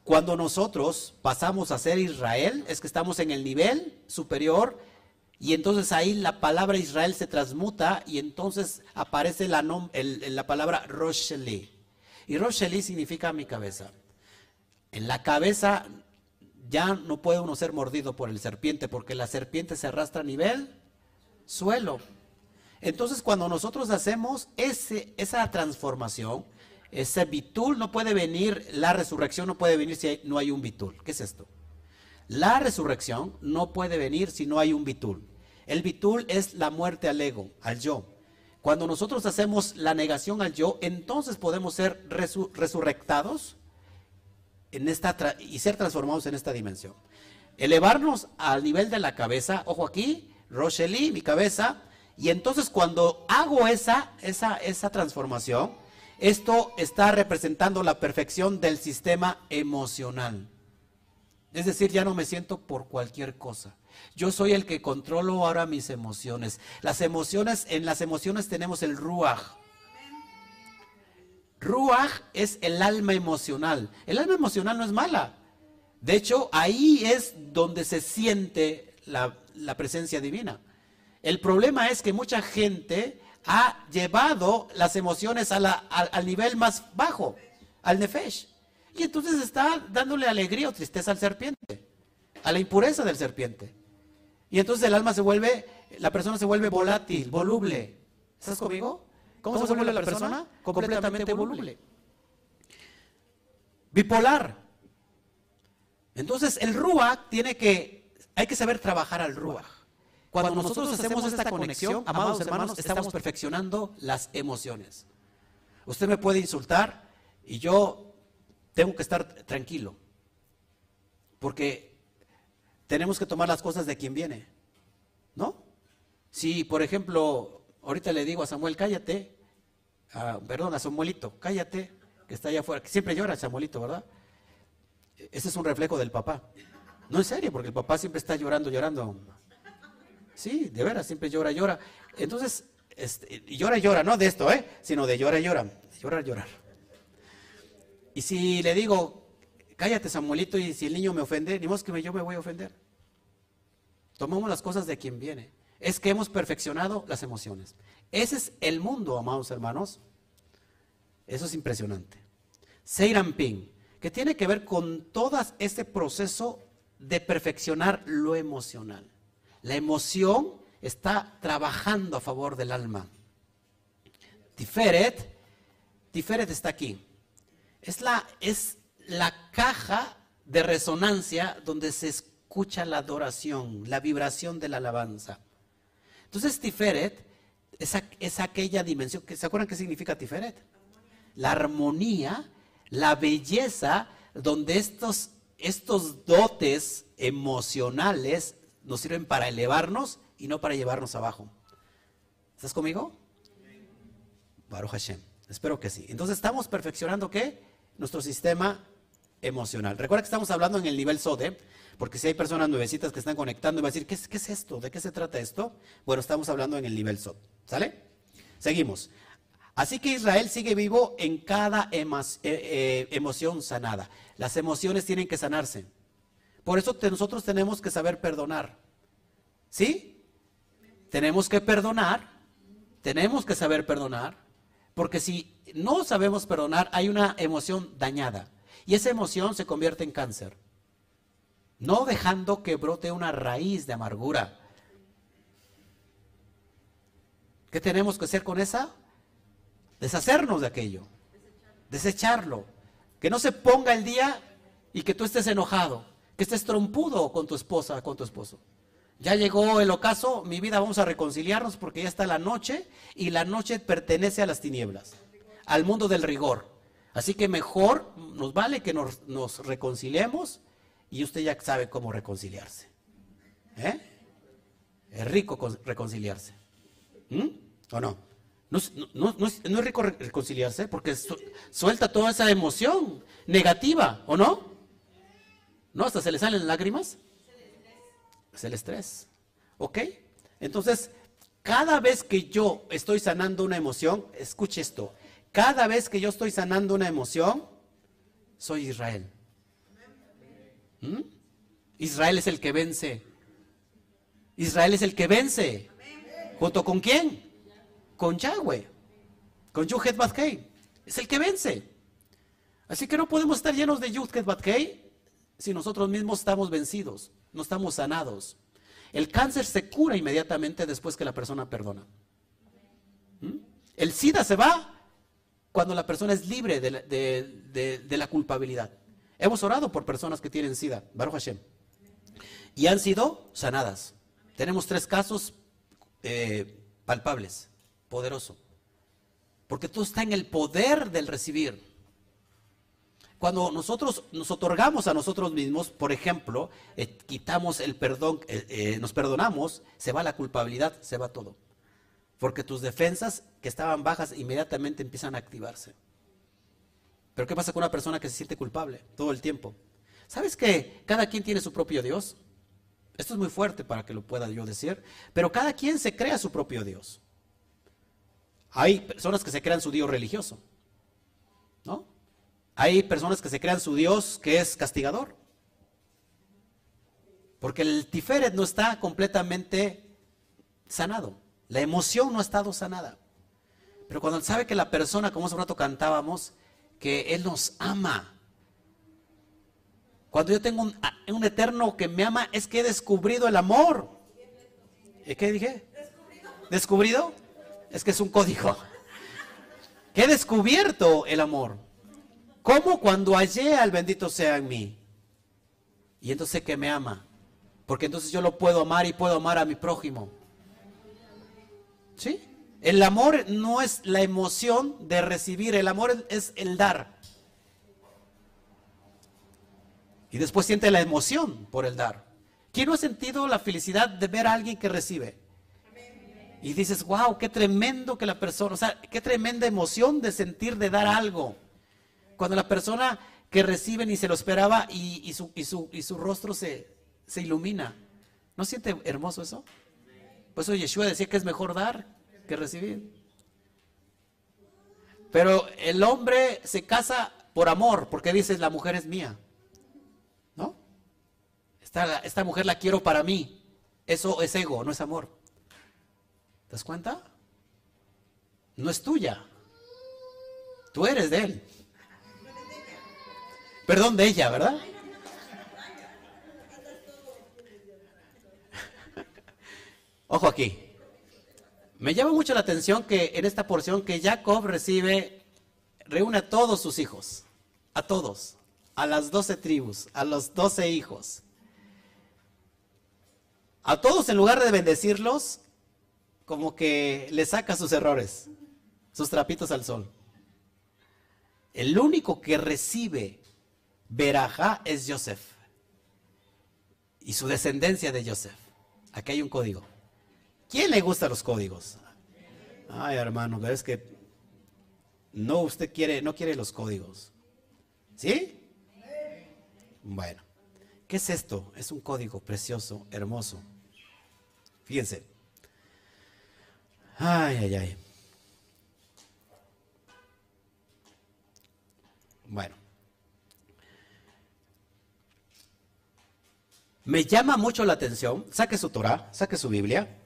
Cuando nosotros pasamos a ser Israel, es que estamos en el nivel superior y entonces ahí la palabra Israel se transmuta y entonces aparece la, la palabra Rosheli. Y Rosheli significa mi cabeza. En la cabeza ya no puede uno ser mordido por el serpiente porque la serpiente se arrastra a nivel suelo. Entonces cuando nosotros hacemos ese, esa transformación, ese bitul no puede venir, la resurrección no puede venir si no hay un bitul. ¿Qué es esto? La resurrección no puede venir si no hay un bitul. El bitul es la muerte al ego, al yo. Cuando nosotros hacemos la negación al yo, entonces podemos ser resurrectados en esta y ser transformados en esta dimensión. Elevarnos al nivel de la cabeza, ojo aquí, Rochely, mi cabeza, y entonces cuando hago esa, esa, esa transformación, esto está representando la perfección del sistema emocional. Es decir, ya no me siento por cualquier cosa. Yo soy el que controlo ahora mis emociones. Las emociones, en las emociones tenemos el ruach. Ruach es el alma emocional. El alma emocional no es mala. De hecho, ahí es donde se siente la, presencia divina. El problema es que mucha gente ha llevado las emociones al, nivel más bajo, al nefesh. Y entonces está dándole alegría o tristeza al serpiente, a la impureza del serpiente. Y entonces el alma se vuelve, la persona se vuelve volátil, voluble. ¿Estás conmigo? ¿Cómo, se vuelve la persona? Completamente voluble. Bipolar. Entonces el Ruach tiene que, hay que saber trabajar al Ruach. Cuando nosotros hacemos esta conexión, amados hermanos, estamos perfeccionando las emociones. Usted me puede insultar y yo tengo que estar tranquilo. Porque tenemos que tomar las cosas de quien viene. ¿No? Si, por ejemplo, Ahorita le digo a Samuel, cállate. perdón, a Samuelito, cállate, que está allá afuera. Que siempre llora Samuelito, ¿verdad? Ese es un reflejo del papá. No en serio, porque el papá siempre está llorando, llorando. Sí, de veras, siempre llora, llora. Entonces, este, llora, llora, no de esto, ¿eh? Sino de llora, llora. Llorar, llorar. Y si le digo, cállate Samuelito, y si el niño me ofende, ni modo que yo me voy a ofender. Tomamos las cosas de quien viene es que hemos perfeccionado las emociones. Ese es el mundo, amados hermanos. Eso es impresionante. Ping, que tiene que ver con todo este proceso de perfeccionar lo emocional. La emoción está trabajando a favor del alma. Tiferet, Tiferet está aquí. Es la, es la caja de resonancia donde se escucha la adoración, la vibración de la alabanza. Entonces Tiferet es, aquella dimensión, ¿se acuerdan qué significa Tiferet? La armonía, la belleza, donde estos, estos dotes emocionales nos sirven para elevarnos y no para llevarnos abajo. ¿Estás conmigo? Baruch Hashem. Espero que sí. Entonces estamos perfeccionando qué? Nuestro sistema emocional. Recuerda que estamos hablando en el nivel SODE, porque si hay personas nuevecitas que están conectando y van a decir, ¿qué es, ¿qué es esto? ¿De qué se trata esto? Bueno, estamos hablando en el nivel SOD. ¿Sale? Seguimos. Así que Israel sigue vivo en cada eh, eh, emoción sanada. Las emociones tienen que sanarse. Por eso nosotros tenemos que saber perdonar. ¿Sí? Tenemos que perdonar, tenemos que saber perdonar, porque si no sabemos perdonar, hay una emoción dañada. Y esa emoción se convierte en cáncer. No dejando que brote una raíz de amargura. ¿Qué tenemos que hacer con esa? Deshacernos de aquello. Desecharlo. Que no se ponga el día y que tú estés enojado. Que estés trompudo con tu esposa, con tu esposo. Ya llegó el ocaso, mi vida, vamos a reconciliarnos porque ya está la noche y la noche pertenece a las tinieblas, al mundo del rigor. Así que mejor nos vale que nos, reconciliemos y usted ya sabe cómo reconciliarse. ¿Eh? Es rico reconciliarse. ¿Mm? ¿O no? No, es, rico reconciliarse porque suelta toda esa emoción negativa, ¿o no? ¿No? Hasta se le salen lágrimas. Es el estrés. ¿Ok? Entonces, cada vez que yo estoy sanando una emoción, escuche esto, cada vez que yo estoy sanando una emoción, soy Israel. ¿Mm? Israel es el que vence. Israel es el que vence. ¿Junto con quién? Con Yahweh. Con Yuhet Batkei. Es el que vence. Así que no podemos estar llenos de Yuhet Batkei si nosotros mismos estamos vencidos no estamos sanados. El cáncer se cura inmediatamente después que la persona perdona. ¿Mm? El SIDA se va cuando la persona es libre de la, culpabilidad. Hemos orado por personas que tienen SIDA, Baruch Hashem, y han sido sanadas. Tenemos tres casos eh, palpables, poderoso, porque todo está en el poder del recibir. Cuando nosotros nos otorgamos a nosotros mismos, por ejemplo, eh, quitamos el perdón, eh, eh, nos perdonamos, se va la culpabilidad, se va todo. Porque tus defensas que estaban bajas inmediatamente empiezan a activarse. Pero ¿qué pasa con una persona que se siente culpable todo el tiempo? ¿Sabes que cada quien tiene su propio Dios? Esto es muy fuerte para que lo pueda yo decir, pero cada quien se crea su propio Dios. Hay personas que se crean su Dios religioso, ¿no? Hay personas que se crean su Dios que es castigador. Porque el Tiferet no está completamente sanado. La emoción no ha estado sanada. Pero cuando sabe que la persona, como hace un rato cantábamos, que Él nos ama. Cuando yo tengo un, eterno que me ama, es que he descubrido el amor. ¿Y qué dije? ¿Descubrido? Es que es un código. Que he descubierto el amor. ¿Cómo cuando hallé al bendito sea en mí? Y entonces sé que me ama. Porque entonces yo lo puedo amar y puedo amar a mi prójimo. ¿Sí? El amor no es la emoción de recibir, el amor es el dar. Y después siente la emoción por el dar. ¿Quién no ha sentido la felicidad de ver a alguien que recibe? Y dices, wow, qué tremendo que la persona, o sea, qué tremenda emoción de sentir de dar algo. Cuando la persona que recibe ni se lo esperaba y, su, y su, rostro se, ilumina. ¿No siente hermoso eso? Pues eso Yeshua decía que es mejor dar que recibir. Pero el hombre se casa por amor, porque dices, la mujer es mía. ¿No? Esta, esta mujer la quiero para mí. Eso es ego, no es amor. ¿Te das cuenta? No es tuya. Tú eres de él. Perdón de ella, ¿verdad? <laughs> Ojo aquí. Me llama mucho la atención que en esta porción que Jacob recibe, reúne a todos sus hijos, a todos, a las doce tribus, a los doce hijos. A todos en lugar de bendecirlos, como que le saca sus errores, sus trapitos al sol. El único que recibe Berajá es Joseph. Y su descendencia de Joseph. Aquí hay un código. ¿Quién le gusta los códigos? Ay, hermano, ves que no usted quiere, no quiere los códigos. ¿Sí? Bueno, ¿qué es esto? Es un código precioso, hermoso. Fíjense. Ay, ay, ay. Bueno. Me llama mucho la atención, saque su Torah, saque su Biblia.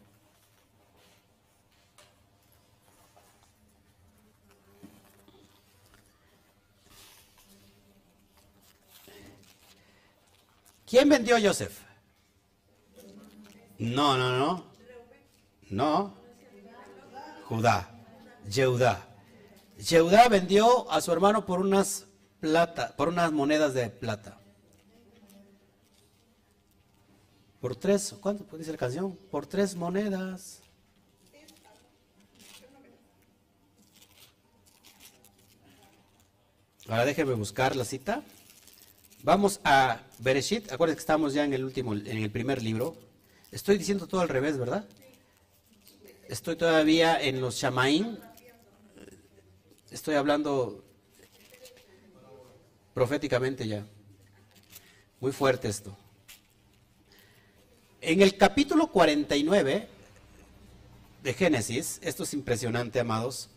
¿Quién vendió a Joseph? No, no, no. No. Judá. Yehudá. Yehudá vendió a su hermano por unas plata, por unas monedas de plata. Por tres, ¿cuánto dice la canción? Por tres monedas. Ahora déjeme buscar la cita. Vamos a Bereshit. Acuérdense que estamos ya en el último, en el primer libro. Estoy diciendo todo al revés, ¿verdad? Estoy todavía en los Shamaín. Estoy hablando proféticamente ya. Muy fuerte esto. En el capítulo 49 de Génesis, esto es impresionante, amados.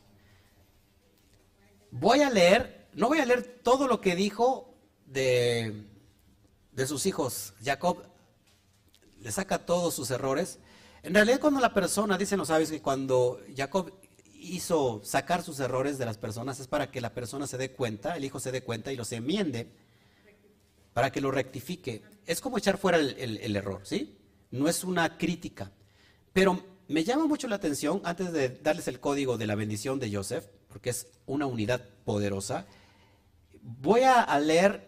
Voy a leer, no voy a leer todo lo que dijo de, de sus hijos. Jacob le saca todos sus errores. En realidad cuando la persona, dicen los sabios que cuando Jacob hizo sacar sus errores de las personas es para que la persona se dé cuenta, el hijo se dé cuenta y los enmiende, para que lo rectifique. Es como echar fuera el error, ¿sí? no es una crítica. Pero me llama mucho la atención, antes de darles el código de la bendición de Joseph, porque es una unidad poderosa, voy a leer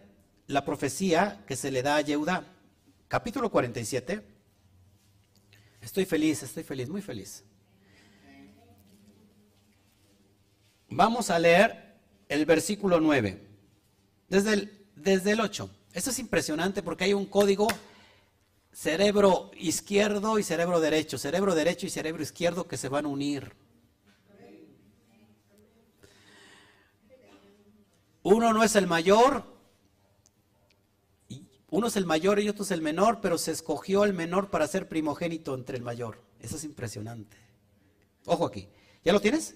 la profecía que se le da a Yehuda, capítulo 47. Estoy feliz, estoy feliz, muy feliz. Vamos a leer el versículo 9, desde el, desde el 8. Esto es impresionante porque hay un código cerebro izquierdo y cerebro derecho, cerebro derecho y cerebro izquierdo que se van a unir. Uno no es el mayor, uno es el mayor y otro es el menor, pero se escogió el menor para ser primogénito entre el mayor. Eso es impresionante. Ojo aquí. ¿Ya lo tienes?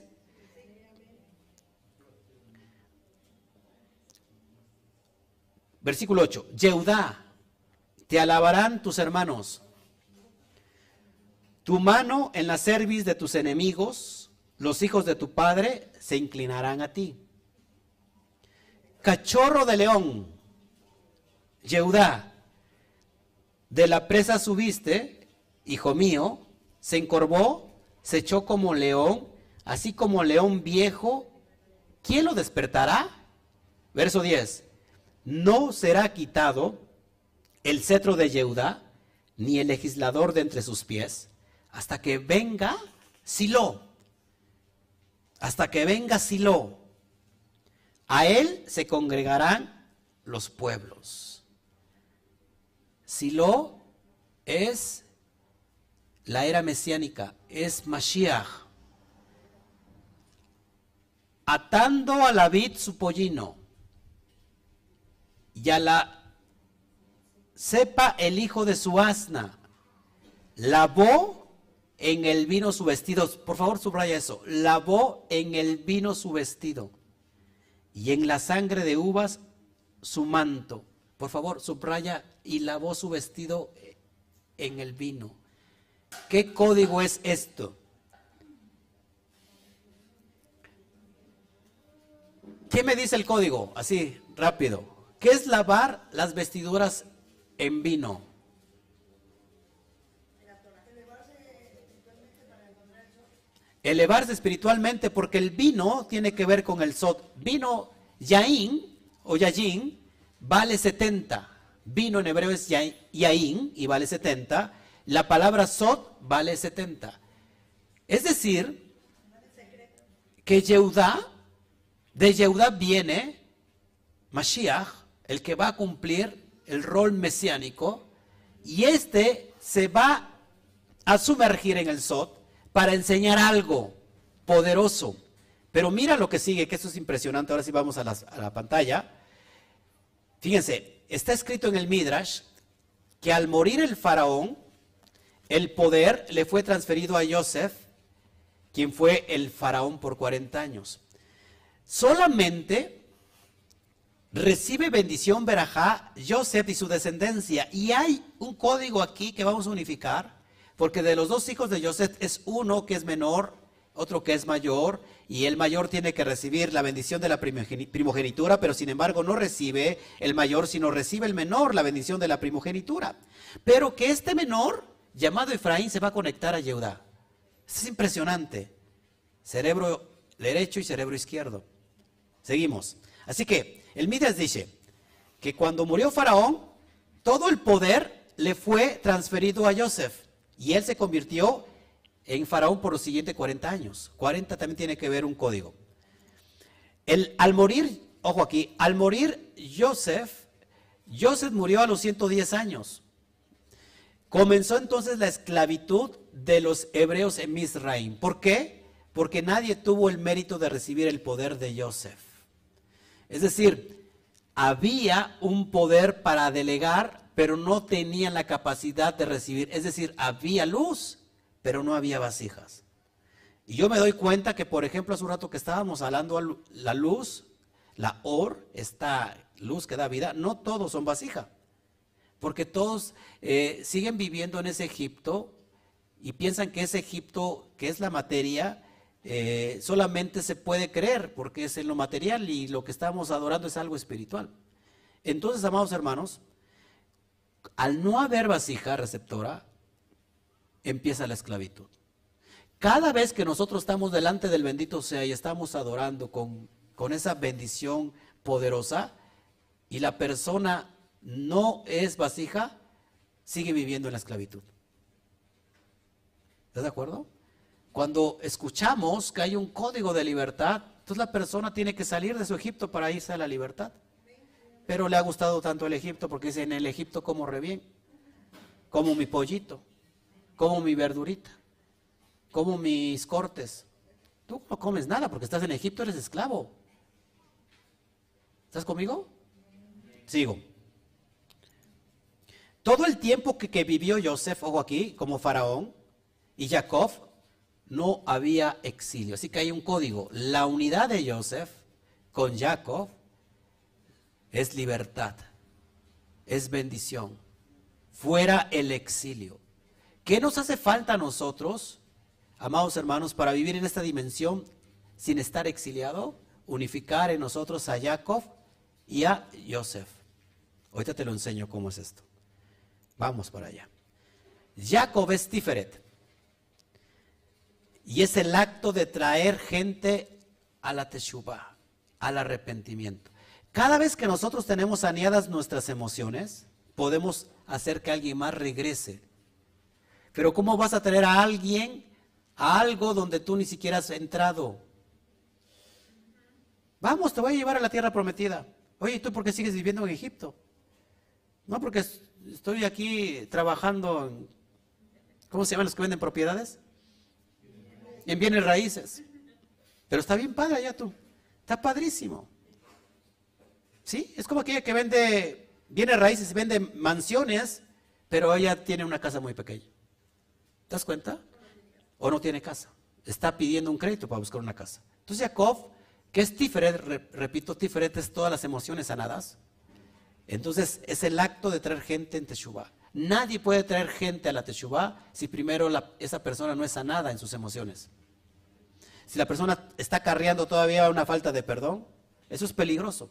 Versículo 8. Yehudá te alabarán tus hermanos. Tu mano en la cerviz de tus enemigos, los hijos de tu padre se inclinarán a ti. Cachorro de león, Yehudá, de la presa subiste, hijo mío, se encorvó, se echó como león, así como león viejo. ¿Quién lo despertará? Verso 10. No será quitado el cetro de Yehuda, ni el legislador de entre sus pies, hasta que venga Silo. Hasta que venga Silo. A él se congregarán los pueblos. Silo es la era mesiánica, es Mashiach. Atando a la vid su pollino y a la sepa el hijo de su asna, lavó en el vino su vestido. Por favor, subraya eso. Lavó en el vino su vestido y en la sangre de uvas su manto. Por favor, subraya y lavó su vestido en el vino. ¿Qué código es esto? ¿Qué me dice el código? Así, rápido. ¿Qué es lavar las vestiduras en vino. Elevarse espiritualmente porque el vino tiene que ver con el sot. Vino yain o yayin vale 70. Vino en hebreo es yain y vale 70. La palabra sot vale 70. Es decir, que Yehudá, de Yehudá viene Mashiach, el que va a cumplir el rol mesiánico, y este se va a sumergir en el Sot para enseñar algo poderoso. Pero mira lo que sigue, que eso es impresionante. Ahora sí vamos a a la pantalla. Fíjense, está escrito en el Midrash que al morir el faraón, el poder le fue transferido a Joseph, quien fue el faraón por 40 años. Solamente recibe bendición Berajá, Joseph y su descendencia. Y hay un código aquí que vamos a unificar, porque de los dos hijos de Joseph es uno que es menor, otro que es mayor, y el mayor tiene que recibir la bendición de la primogenitura, pero sin embargo no recibe el mayor, sino recibe el menor la bendición de la primogenitura. Pero que este menor, llamado Efraín, se va a conectar a Yehudá. Es impresionante. Cerebro derecho y cerebro izquierdo. Seguimos. Así que el Midas dice que cuando murió Faraón, todo el poder le fue transferido a Joseph y él se convirtió en Faraón por los siguientes 40 años. 40 también tiene que ver un código. El, al morir, ojo aquí, al morir Joseph, Joseph murió a los 110 años. Comenzó entonces la esclavitud de los hebreos en Misraim. ¿Por qué? Porque nadie tuvo el mérito de recibir el poder de Joseph. Es decir, había un poder para delegar, pero no tenían la capacidad de recibir. Es decir, había luz, pero no había vasijas. Y yo me doy cuenta que, por ejemplo, hace un rato que estábamos hablando la luz, la or, esta luz que da vida, no todos son vasija. Porque todos eh, siguen viviendo en ese Egipto y piensan que ese Egipto, que es la materia, eh, solamente se puede creer porque es en lo material y lo que estamos adorando es algo espiritual. Entonces, amados hermanos, al no haber vasija receptora, empieza la esclavitud. Cada vez que nosotros estamos delante del bendito sea y estamos adorando con, con esa bendición poderosa y la persona no es vasija, sigue viviendo en la esclavitud. ¿Estás de acuerdo? Cuando escuchamos que hay un código de libertad, entonces la persona tiene que salir de su Egipto para irse a la libertad. Pero le ha gustado tanto el Egipto porque dice, en el Egipto como re bien, como mi pollito como mi verdurita, como mis cortes. Tú no comes nada porque estás en Egipto, eres esclavo. ¿Estás conmigo? Sigo. Todo el tiempo que, vivió Joseph, ojo aquí, como faraón, y Jacob, no había exilio. Así que hay un código. La unidad de Joseph con Jacob es libertad, es bendición. Fuera el exilio. ¿Qué nos hace falta a nosotros, amados hermanos, para vivir en esta dimensión sin estar exiliado? Unificar en nosotros a Jacob y a Joseph. Ahorita te lo enseño cómo es esto. Vamos para allá. Jacob es Tiferet. Y es el acto de traer gente a la Teshuvah, al arrepentimiento. Cada vez que nosotros tenemos saneadas nuestras emociones, podemos hacer que alguien más regrese pero ¿cómo vas a traer a alguien a algo donde tú ni siquiera has entrado? Vamos, te voy a llevar a la tierra prometida. Oye, ¿y tú por qué sigues viviendo en Egipto? No, porque estoy aquí trabajando en, ¿cómo se llaman los que venden propiedades? En bienes raíces. Pero está bien padre allá tú. Está padrísimo. ¿Sí? Es como aquella que vende bienes raíces, vende mansiones, pero ella tiene una casa muy pequeña. ¿Te das cuenta? O no tiene casa. Está pidiendo un crédito para buscar una casa. Entonces Jacob, que es Tiferet, repito, Tiferet es todas las emociones sanadas. Entonces es el acto de traer gente en Teshuvah. Nadie puede traer gente a la Teshuvah si primero esa persona no es sanada en sus emociones. Si la persona está carreando todavía una falta de perdón, eso es peligroso.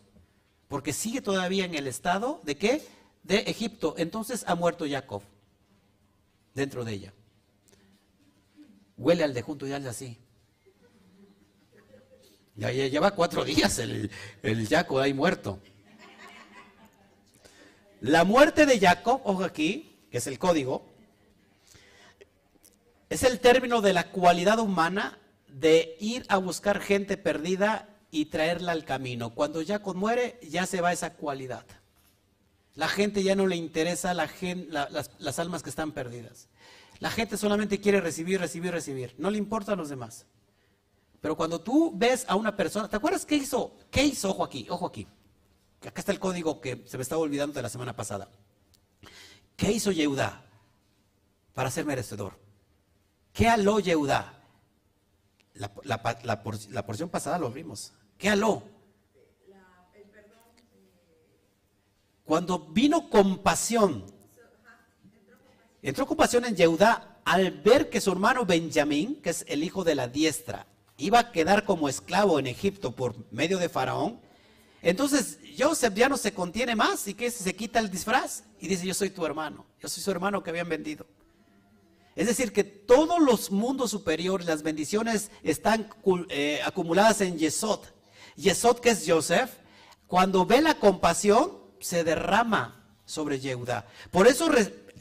Porque sigue todavía en el estado de qué? De Egipto. Entonces ha muerto Jacob dentro de ella. Huele al de junto y al de así. Ya, lleva cuatro días el, el Jacob ahí muerto. La muerte de Jacob, ojo aquí, que es el código, es el término de la cualidad humana de ir a buscar gente perdida y traerla al camino. Cuando Jacob muere, ya se va esa cualidad. La gente ya no le interesa la las, las almas que están perdidas. La gente solamente quiere recibir, recibir, recibir. No le importa a los demás. Pero cuando tú ves a una persona, ¿te acuerdas qué hizo? ¿Qué hizo? Ojo aquí, ojo aquí. Acá está el código que se me estaba olvidando de la semana pasada. ¿Qué hizo Yehudá para ser merecedor? ¿Qué aló Yehudá? La, porción pasada lo vimos. ¿Qué aló? Cuando vino compasión, entró compasión en Yehudá al ver que su hermano Benjamín, que es el hijo de la diestra, iba a quedar como esclavo en Egipto por medio de Faraón. Entonces Joseph ya no se contiene más y que se quita el disfraz y dice, yo soy tu hermano, yo soy su hermano que habían vendido. Es decir, que todos los mundos superiores, las bendiciones están eh, acumuladas en Yesod. Yesod, que es Joseph, cuando ve la compasión, se derrama sobre Yehuda. Por eso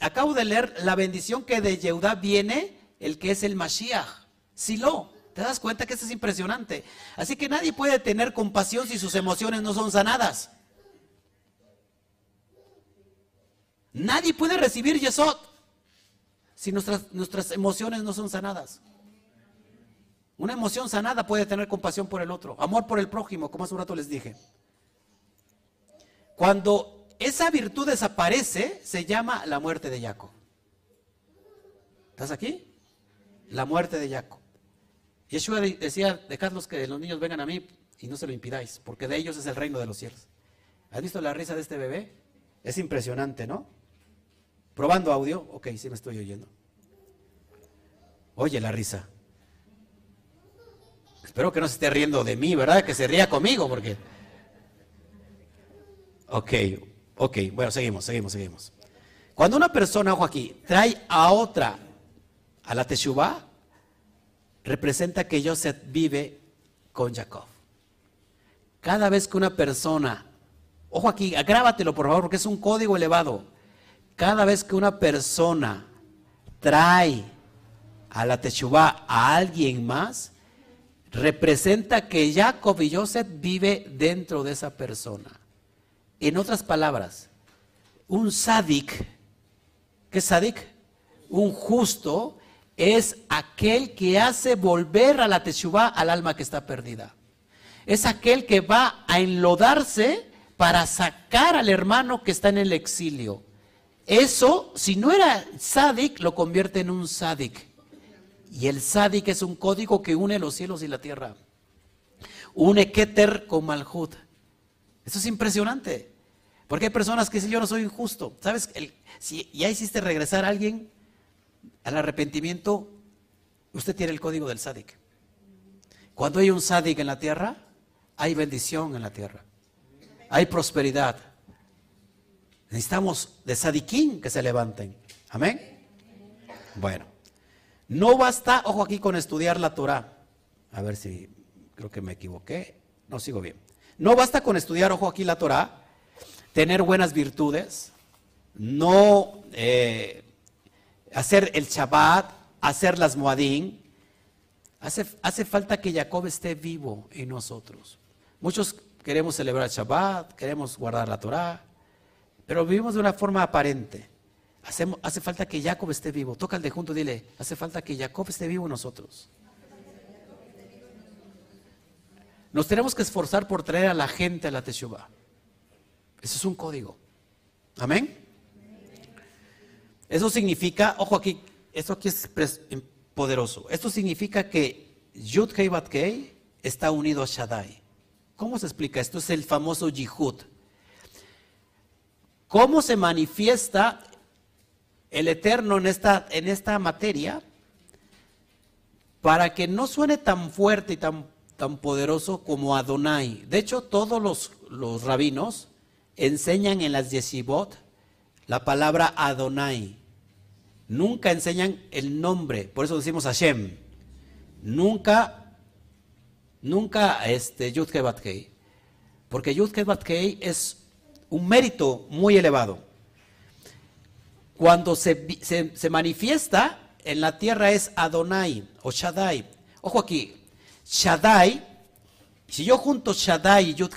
acabo de leer la bendición que de Yehuda viene el que es el Mashiach, Silo. ¿Te das cuenta que esto es impresionante? Así que nadie puede tener compasión si sus emociones no son sanadas. Nadie puede recibir Yesod si nuestras, nuestras emociones no son sanadas. Una emoción sanada puede tener compasión por el otro, amor por el prójimo, como hace un rato les dije. Cuando esa virtud desaparece, se llama la muerte de Jacob. ¿Estás aquí? La muerte de Jacob. Yeshua decía, dejadlos que los niños vengan a mí y no se lo impidáis, porque de ellos es el reino de los cielos. ¿Has visto la risa de este bebé? Es impresionante, ¿no? Probando audio. Ok, sí me estoy oyendo. Oye la risa. Espero que no se esté riendo de mí, ¿verdad? Que se ría conmigo, porque... Ok, ok, bueno, seguimos, seguimos, seguimos. Cuando una persona, ojo aquí, trae a otra a la Teshuvah, representa que Joseph vive con Jacob. Cada vez que una persona, ojo aquí, grábatelo por favor, porque es un código elevado. Cada vez que una persona trae a la Teshuvah a alguien más, representa que Jacob y Joseph vive dentro de esa persona. En otras palabras, un sadik, ¿qué es sadik? Un justo es aquel que hace volver a la Teshuvah al alma que está perdida. Es aquel que va a enlodarse para sacar al hermano que está en el exilio. Eso, si no era sadik, lo convierte en un sadik. Y el sadik es un código que une los cielos y la tierra. Une Keter con Malhut. Eso es impresionante. Porque hay personas que dicen, yo no soy injusto. ¿Sabes? si ya hiciste regresar a alguien al arrepentimiento, usted tiene el código del sádic. Cuando hay un sádic en la tierra, hay bendición en la tierra. Hay prosperidad. Necesitamos de sadiquín que se levanten. Amén. Bueno, no basta, ojo aquí con estudiar la Torah. A ver si creo que me equivoqué. No sigo bien. No basta con estudiar, ojo aquí la Torah, tener buenas virtudes, no eh, hacer el Shabbat, hacer las Moadín. Hace, hace falta que Jacob esté vivo en nosotros. Muchos queremos celebrar el Shabbat, queremos guardar la Torah, pero vivimos de una forma aparente. Hacemos, hace falta que Jacob esté vivo. Toca de junto, dile, hace falta que Jacob esté vivo en nosotros. Nos tenemos que esforzar por traer a la gente a la Teshuvah. Ese es un código. Amén. Eso significa, ojo aquí, esto aquí es poderoso. Esto significa que Yud Kei Kei está unido a Shaddai. ¿Cómo se explica? Esto es el famoso Yihud. ¿Cómo se manifiesta el Eterno en esta, en esta materia? Para que no suene tan fuerte y tan, tan poderoso como Adonai. De hecho, todos los, los rabinos enseñan en las yeshivot la palabra Adonai. Nunca enseñan el nombre, por eso decimos Hashem. Nunca, nunca este, Yud Porque Yud es un mérito muy elevado. Cuando se, se, manifiesta en la tierra es Adonai o Shaddai. Ojo aquí, Shaddai, si yo junto Shaddai y Yud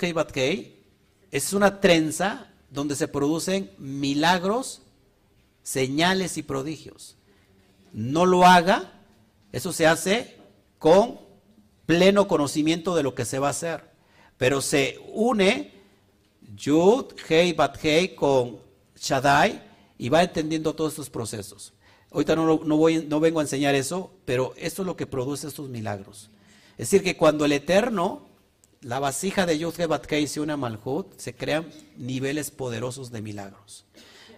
es una trenza donde se producen milagros, señales y prodigios. No lo haga, eso se hace con pleno conocimiento de lo que se va a hacer. Pero se une Yud, Hei, Bat Hei con Shaddai y va entendiendo todos estos procesos. Ahorita no, no, vengo a enseñar eso, pero esto es lo que produce estos milagros. Es decir, que cuando el Eterno la vasija de Yud Batkei y una Malhut, se crean niveles poderosos de milagros.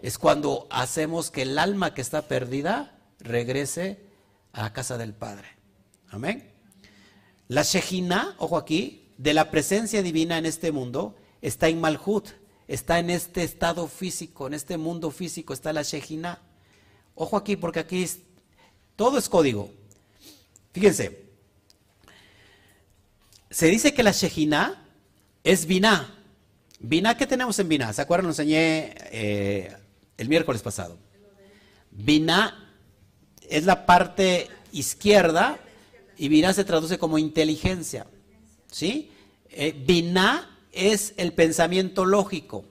Es cuando hacemos que el alma que está perdida regrese a la casa del Padre. Amén. La Shejina, ojo aquí, de la presencia divina en este mundo, está en Malhut, está en este estado físico, en este mundo físico, está la Shejina. Ojo aquí, porque aquí todo es código. Fíjense, se dice que la Shejina es Binah. Binah, ¿qué tenemos en Binah? ¿Se acuerdan? Lo enseñé eh, el miércoles pasado. Binah es la parte izquierda y Binah se traduce como inteligencia. ¿Sí? Eh, Binah es el pensamiento lógico.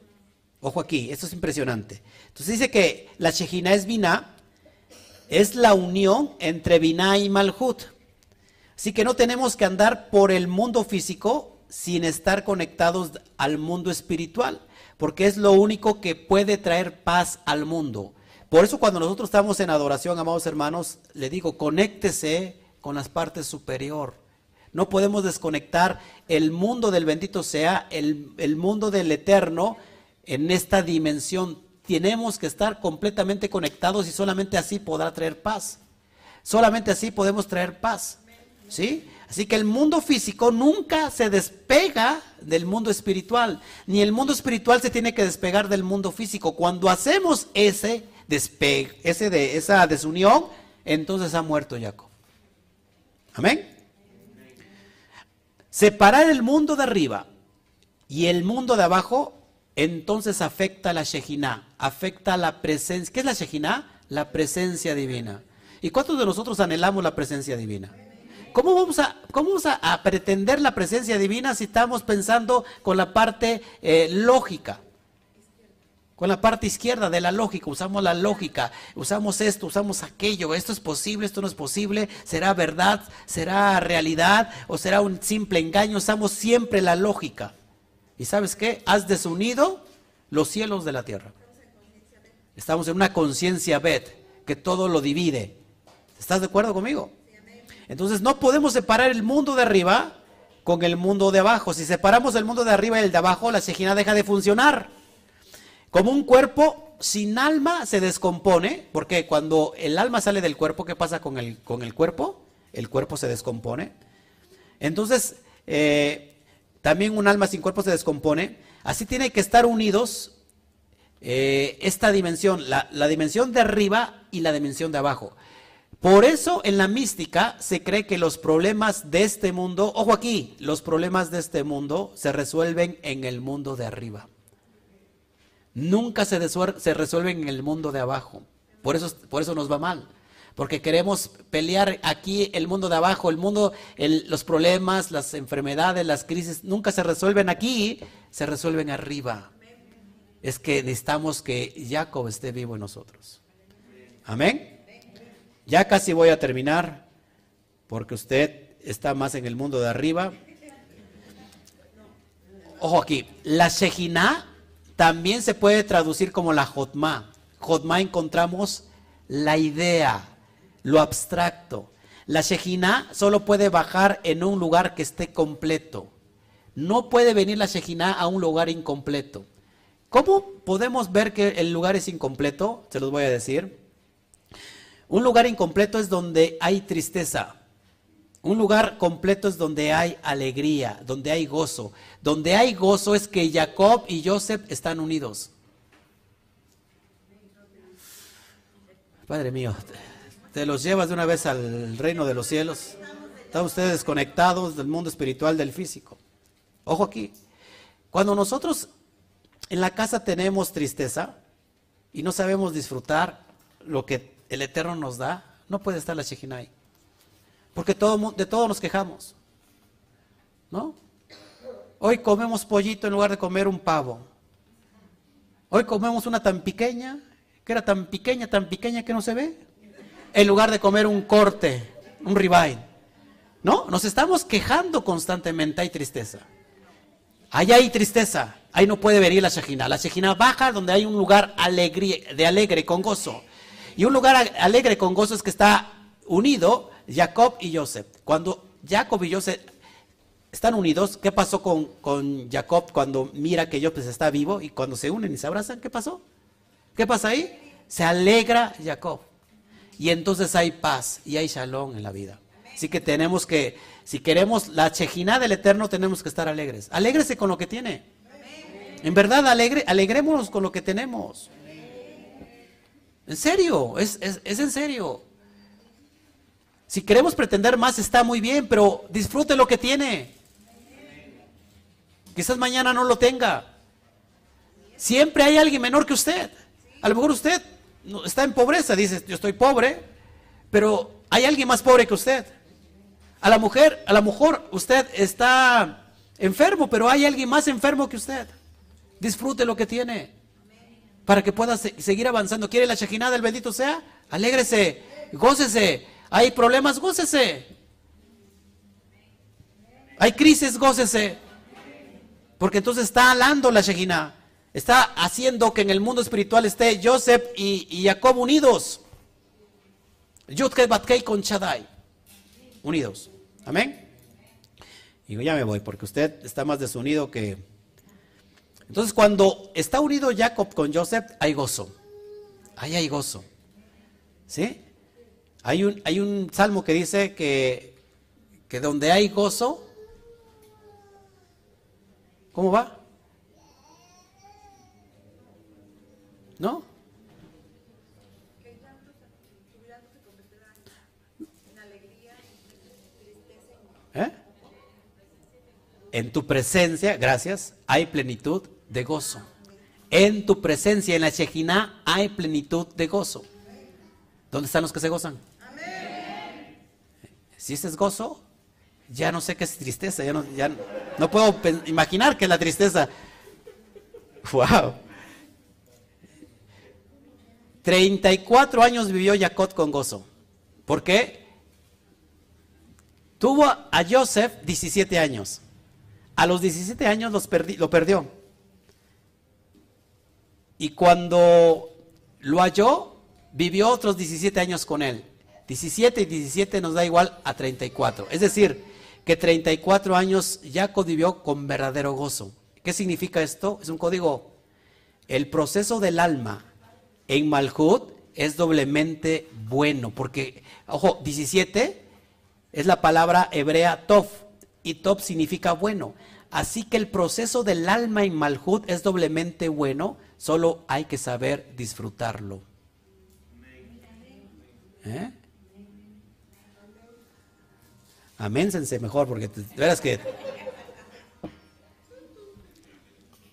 Ojo aquí, esto es impresionante. Entonces dice que la Shejina es Binah, es la unión entre Binah y Malhut. Así que no tenemos que andar por el mundo físico sin estar conectados al mundo espiritual, porque es lo único que puede traer paz al mundo. Por eso cuando nosotros estamos en adoración, amados hermanos, le digo, conéctese con las partes superior. No podemos desconectar el mundo del bendito sea, el, el mundo del eterno en esta dimensión. Tenemos que estar completamente conectados y solamente así podrá traer paz. Solamente así podemos traer paz. ¿Sí? Así que el mundo físico nunca se despega del mundo espiritual, ni el mundo espiritual se tiene que despegar del mundo físico. Cuando hacemos ese despegue, ese de esa desunión, entonces ha muerto Jacob. Amén. Separar el mundo de arriba y el mundo de abajo, entonces afecta a la Shejina, afecta a la presencia. ¿Qué es la Shejina? La presencia divina. ¿Y cuántos de nosotros anhelamos la presencia divina? ¿Cómo vamos a, pretender la presencia divina si estamos pensando con la parte eh, lógica? Con la parte izquierda de la lógica, usamos la lógica, usamos esto, usamos aquello, esto es posible, esto no es posible, será verdad, será realidad o será un simple engaño, usamos siempre la lógica. ¿Y sabes qué? Has desunido los cielos de la tierra. Estamos en una conciencia bet que todo lo divide. ¿Estás de acuerdo conmigo? Entonces no podemos separar el mundo de arriba con el mundo de abajo. Si separamos el mundo de arriba y el de abajo, la sejina deja de funcionar. Como un cuerpo sin alma se descompone, porque cuando el alma sale del cuerpo, ¿qué pasa con el, con el cuerpo? El cuerpo se descompone. Entonces, eh, también un alma sin cuerpo se descompone. Así tiene que estar unidos eh, esta dimensión, la, la dimensión de arriba y la dimensión de abajo. Por eso en la mística se cree que los problemas de este mundo, ojo aquí, los problemas de este mundo se resuelven en el mundo de arriba. Nunca se, resuelven en el mundo de abajo. Por eso, por eso nos va mal. Porque queremos pelear aquí el mundo de abajo, el mundo, los problemas, las enfermedades, las crisis, nunca se resuelven aquí, se resuelven arriba. Es que necesitamos que Jacob esté vivo en nosotros. Amén. Ya casi voy a terminar, porque usted está más en el mundo de arriba. Ojo aquí, la Shejina también se puede traducir como la Jotma. Jotma encontramos la idea, lo abstracto. La Shejina solo puede bajar en un lugar que esté completo. No puede venir la Shejina a un lugar incompleto. ¿Cómo podemos ver que el lugar es incompleto? Se los voy a decir. Un lugar incompleto es donde hay tristeza. Un lugar completo es donde hay alegría, donde hay gozo. Donde hay gozo es que Jacob y Joseph están unidos. Padre mío, te los llevas de una vez al reino de los cielos. Están ustedes desconectados del mundo espiritual, del físico. Ojo aquí. Cuando nosotros en la casa tenemos tristeza y no sabemos disfrutar lo que el Eterno nos da, no puede estar la Shejinai. Porque todo, de todo nos quejamos. ¿No? Hoy comemos pollito en lugar de comer un pavo. Hoy comemos una tan pequeña, que era tan pequeña, tan pequeña que no se ve, en lugar de comer un corte, un ribeye. ¿No? Nos estamos quejando constantemente, hay tristeza. Allá hay tristeza, ahí no puede venir la Shejina. La Shejina baja donde hay un lugar de alegre, con gozo. Y un lugar alegre con gozos que está unido Jacob y Joseph. Cuando Jacob y Joseph están unidos. ¿Qué pasó con, con Jacob cuando mira que Joseph está vivo y cuando se unen y se abrazan? ¿Qué pasó? ¿Qué pasa ahí? Se alegra Jacob. Y entonces hay paz y hay shalom en la vida. Así que tenemos que, si queremos la chejina del Eterno, tenemos que estar alegres. Alégrese con lo que tiene. En verdad, alegre, alegrémonos con lo que tenemos. En serio, es, es en serio. Si queremos pretender más, está muy bien, pero disfrute lo que tiene. Quizás mañana no lo tenga. Siempre hay alguien menor que usted. A lo mejor usted está en pobreza, dice, yo estoy pobre, pero hay alguien más pobre que usted. A la mujer, a lo mejor usted está enfermo, pero hay alguien más enfermo que usted. Disfrute lo que tiene para que pueda seguir avanzando. ¿Quiere la chajinada del bendito sea? Alégrese, gócese. Hay problemas, gócese. Hay crisis, gócese. Porque entonces está alando la Shejina. Está haciendo que en el mundo espiritual esté Joseph y, Jacob unidos. Yudke Batkei con Shaddai. Unidos. Amén. Y ya me voy porque usted está más desunido que... Entonces cuando está unido Jacob con Joseph, hay gozo. Ahí hay gozo. ¿Sí? Hay un, hay un salmo que dice que, que donde hay gozo, ¿cómo va? ¿No? ¿Eh? En tu presencia, gracias, hay plenitud de gozo. En tu presencia, en la Shejina, hay plenitud de gozo. ¿Dónde están los que se gozan? Si ese es gozo, ya no sé qué es tristeza, ya no, ya no puedo imaginar qué es la tristeza. ¡Wow! 34 años vivió Jacob con gozo. ¿Por qué? Tuvo a Joseph 17 años. A los 17 años lo perdió. Y cuando lo halló, vivió otros 17 años con él. 17 y 17 nos da igual a 34. Es decir, que 34 años Jacob vivió con verdadero gozo. ¿Qué significa esto? Es un código. El proceso del alma en Malhut es doblemente bueno, porque, ojo, 17 es la palabra hebrea tov, y tov significa bueno. Así que el proceso del alma en Malhut es doblemente bueno, solo hay que saber disfrutarlo. ¿Eh? Aménsense mejor, porque verás que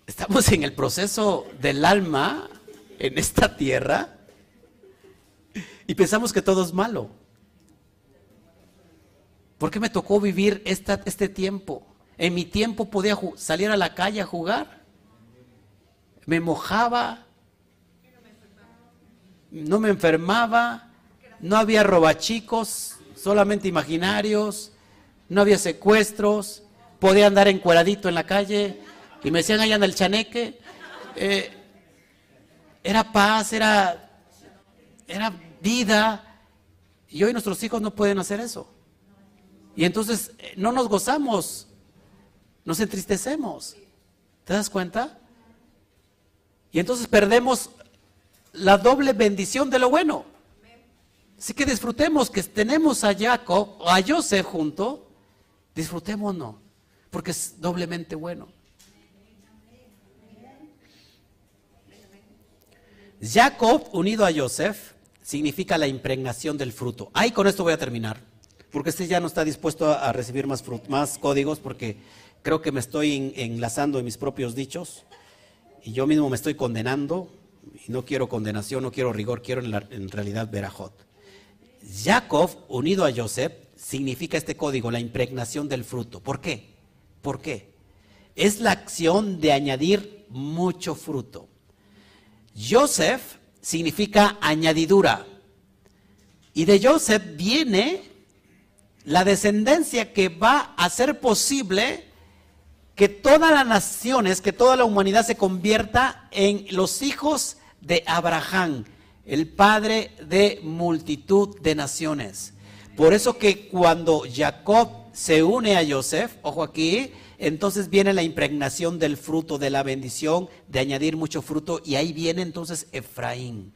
estamos en el proceso del alma en esta tierra y pensamos que todo es malo. ¿Por qué me tocó vivir esta, este tiempo? En mi tiempo podía salir a la calle a jugar. Me mojaba. No me enfermaba. No había robachicos, solamente imaginarios. No había secuestros. Podía andar encueradito en la calle. Y me decían, ahí anda el chaneque. Eh, era paz, era, era vida. Y hoy nuestros hijos no pueden hacer eso. Y entonces eh, no nos gozamos, nos entristecemos. ¿Te das cuenta? Y entonces perdemos la doble bendición de lo bueno. Así que disfrutemos que tenemos a Jacob o a Joseph junto, disfrutémonos, porque es doblemente bueno. Jacob unido a Joseph significa la impregnación del fruto. Ahí con esto voy a terminar, porque este ya no está dispuesto a, recibir más, más códigos, porque creo que me estoy enlazando en mis propios dichos y yo mismo me estoy condenando y no quiero condenación, no quiero rigor, quiero en, en realidad verajot. Jacob unido a Joseph significa este código, la impregnación del fruto. ¿Por qué? ¿Por qué? Es la acción de añadir mucho fruto. Joseph significa añadidura. Y de Joseph viene la descendencia que va a hacer posible que todas las naciones, que toda la humanidad se convierta en los hijos de Abraham, el padre de multitud de naciones. Por eso que cuando Jacob se une a Yosef, ojo aquí, entonces viene la impregnación del fruto, de la bendición, de añadir mucho fruto, y ahí viene entonces Efraín.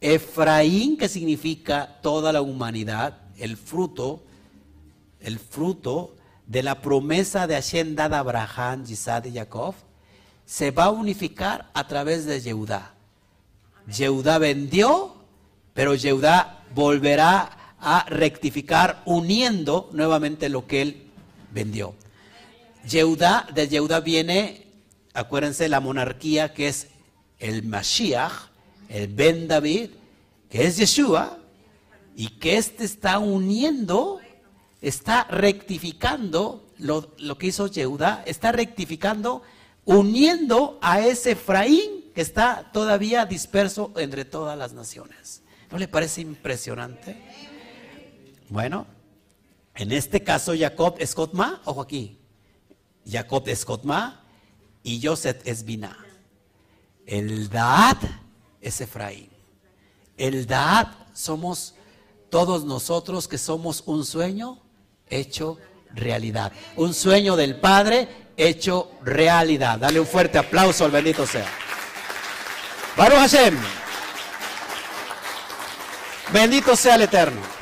Efraín, que significa toda la humanidad, el fruto, el fruto de la promesa de Hashem dada Abraham, Isaac y Jacob, se va a unificar a través de Yehudá. Yehudá vendió, pero Yehudá volverá a rectificar uniendo nuevamente lo que él vendió. Yehudá, de Yehudá viene, acuérdense, la monarquía que es el Mashiach, el Ben David, que es Yeshua, y que éste está uniendo, está rectificando lo, lo que hizo Yehudá, está rectificando, uniendo a ese Efraín que está todavía disperso entre todas las naciones. ¿No le parece impresionante? Bueno, en este caso Jacob es Cotma, ojo aquí, Jacob es Cotma y Joseph es Bina. El Daad es Efraín. El Daad somos todos nosotros que somos un sueño hecho realidad. Un sueño del Padre hecho realidad. Dale un fuerte aplauso al bendito sea. Baruch Hashem. Bendito sea el Eterno.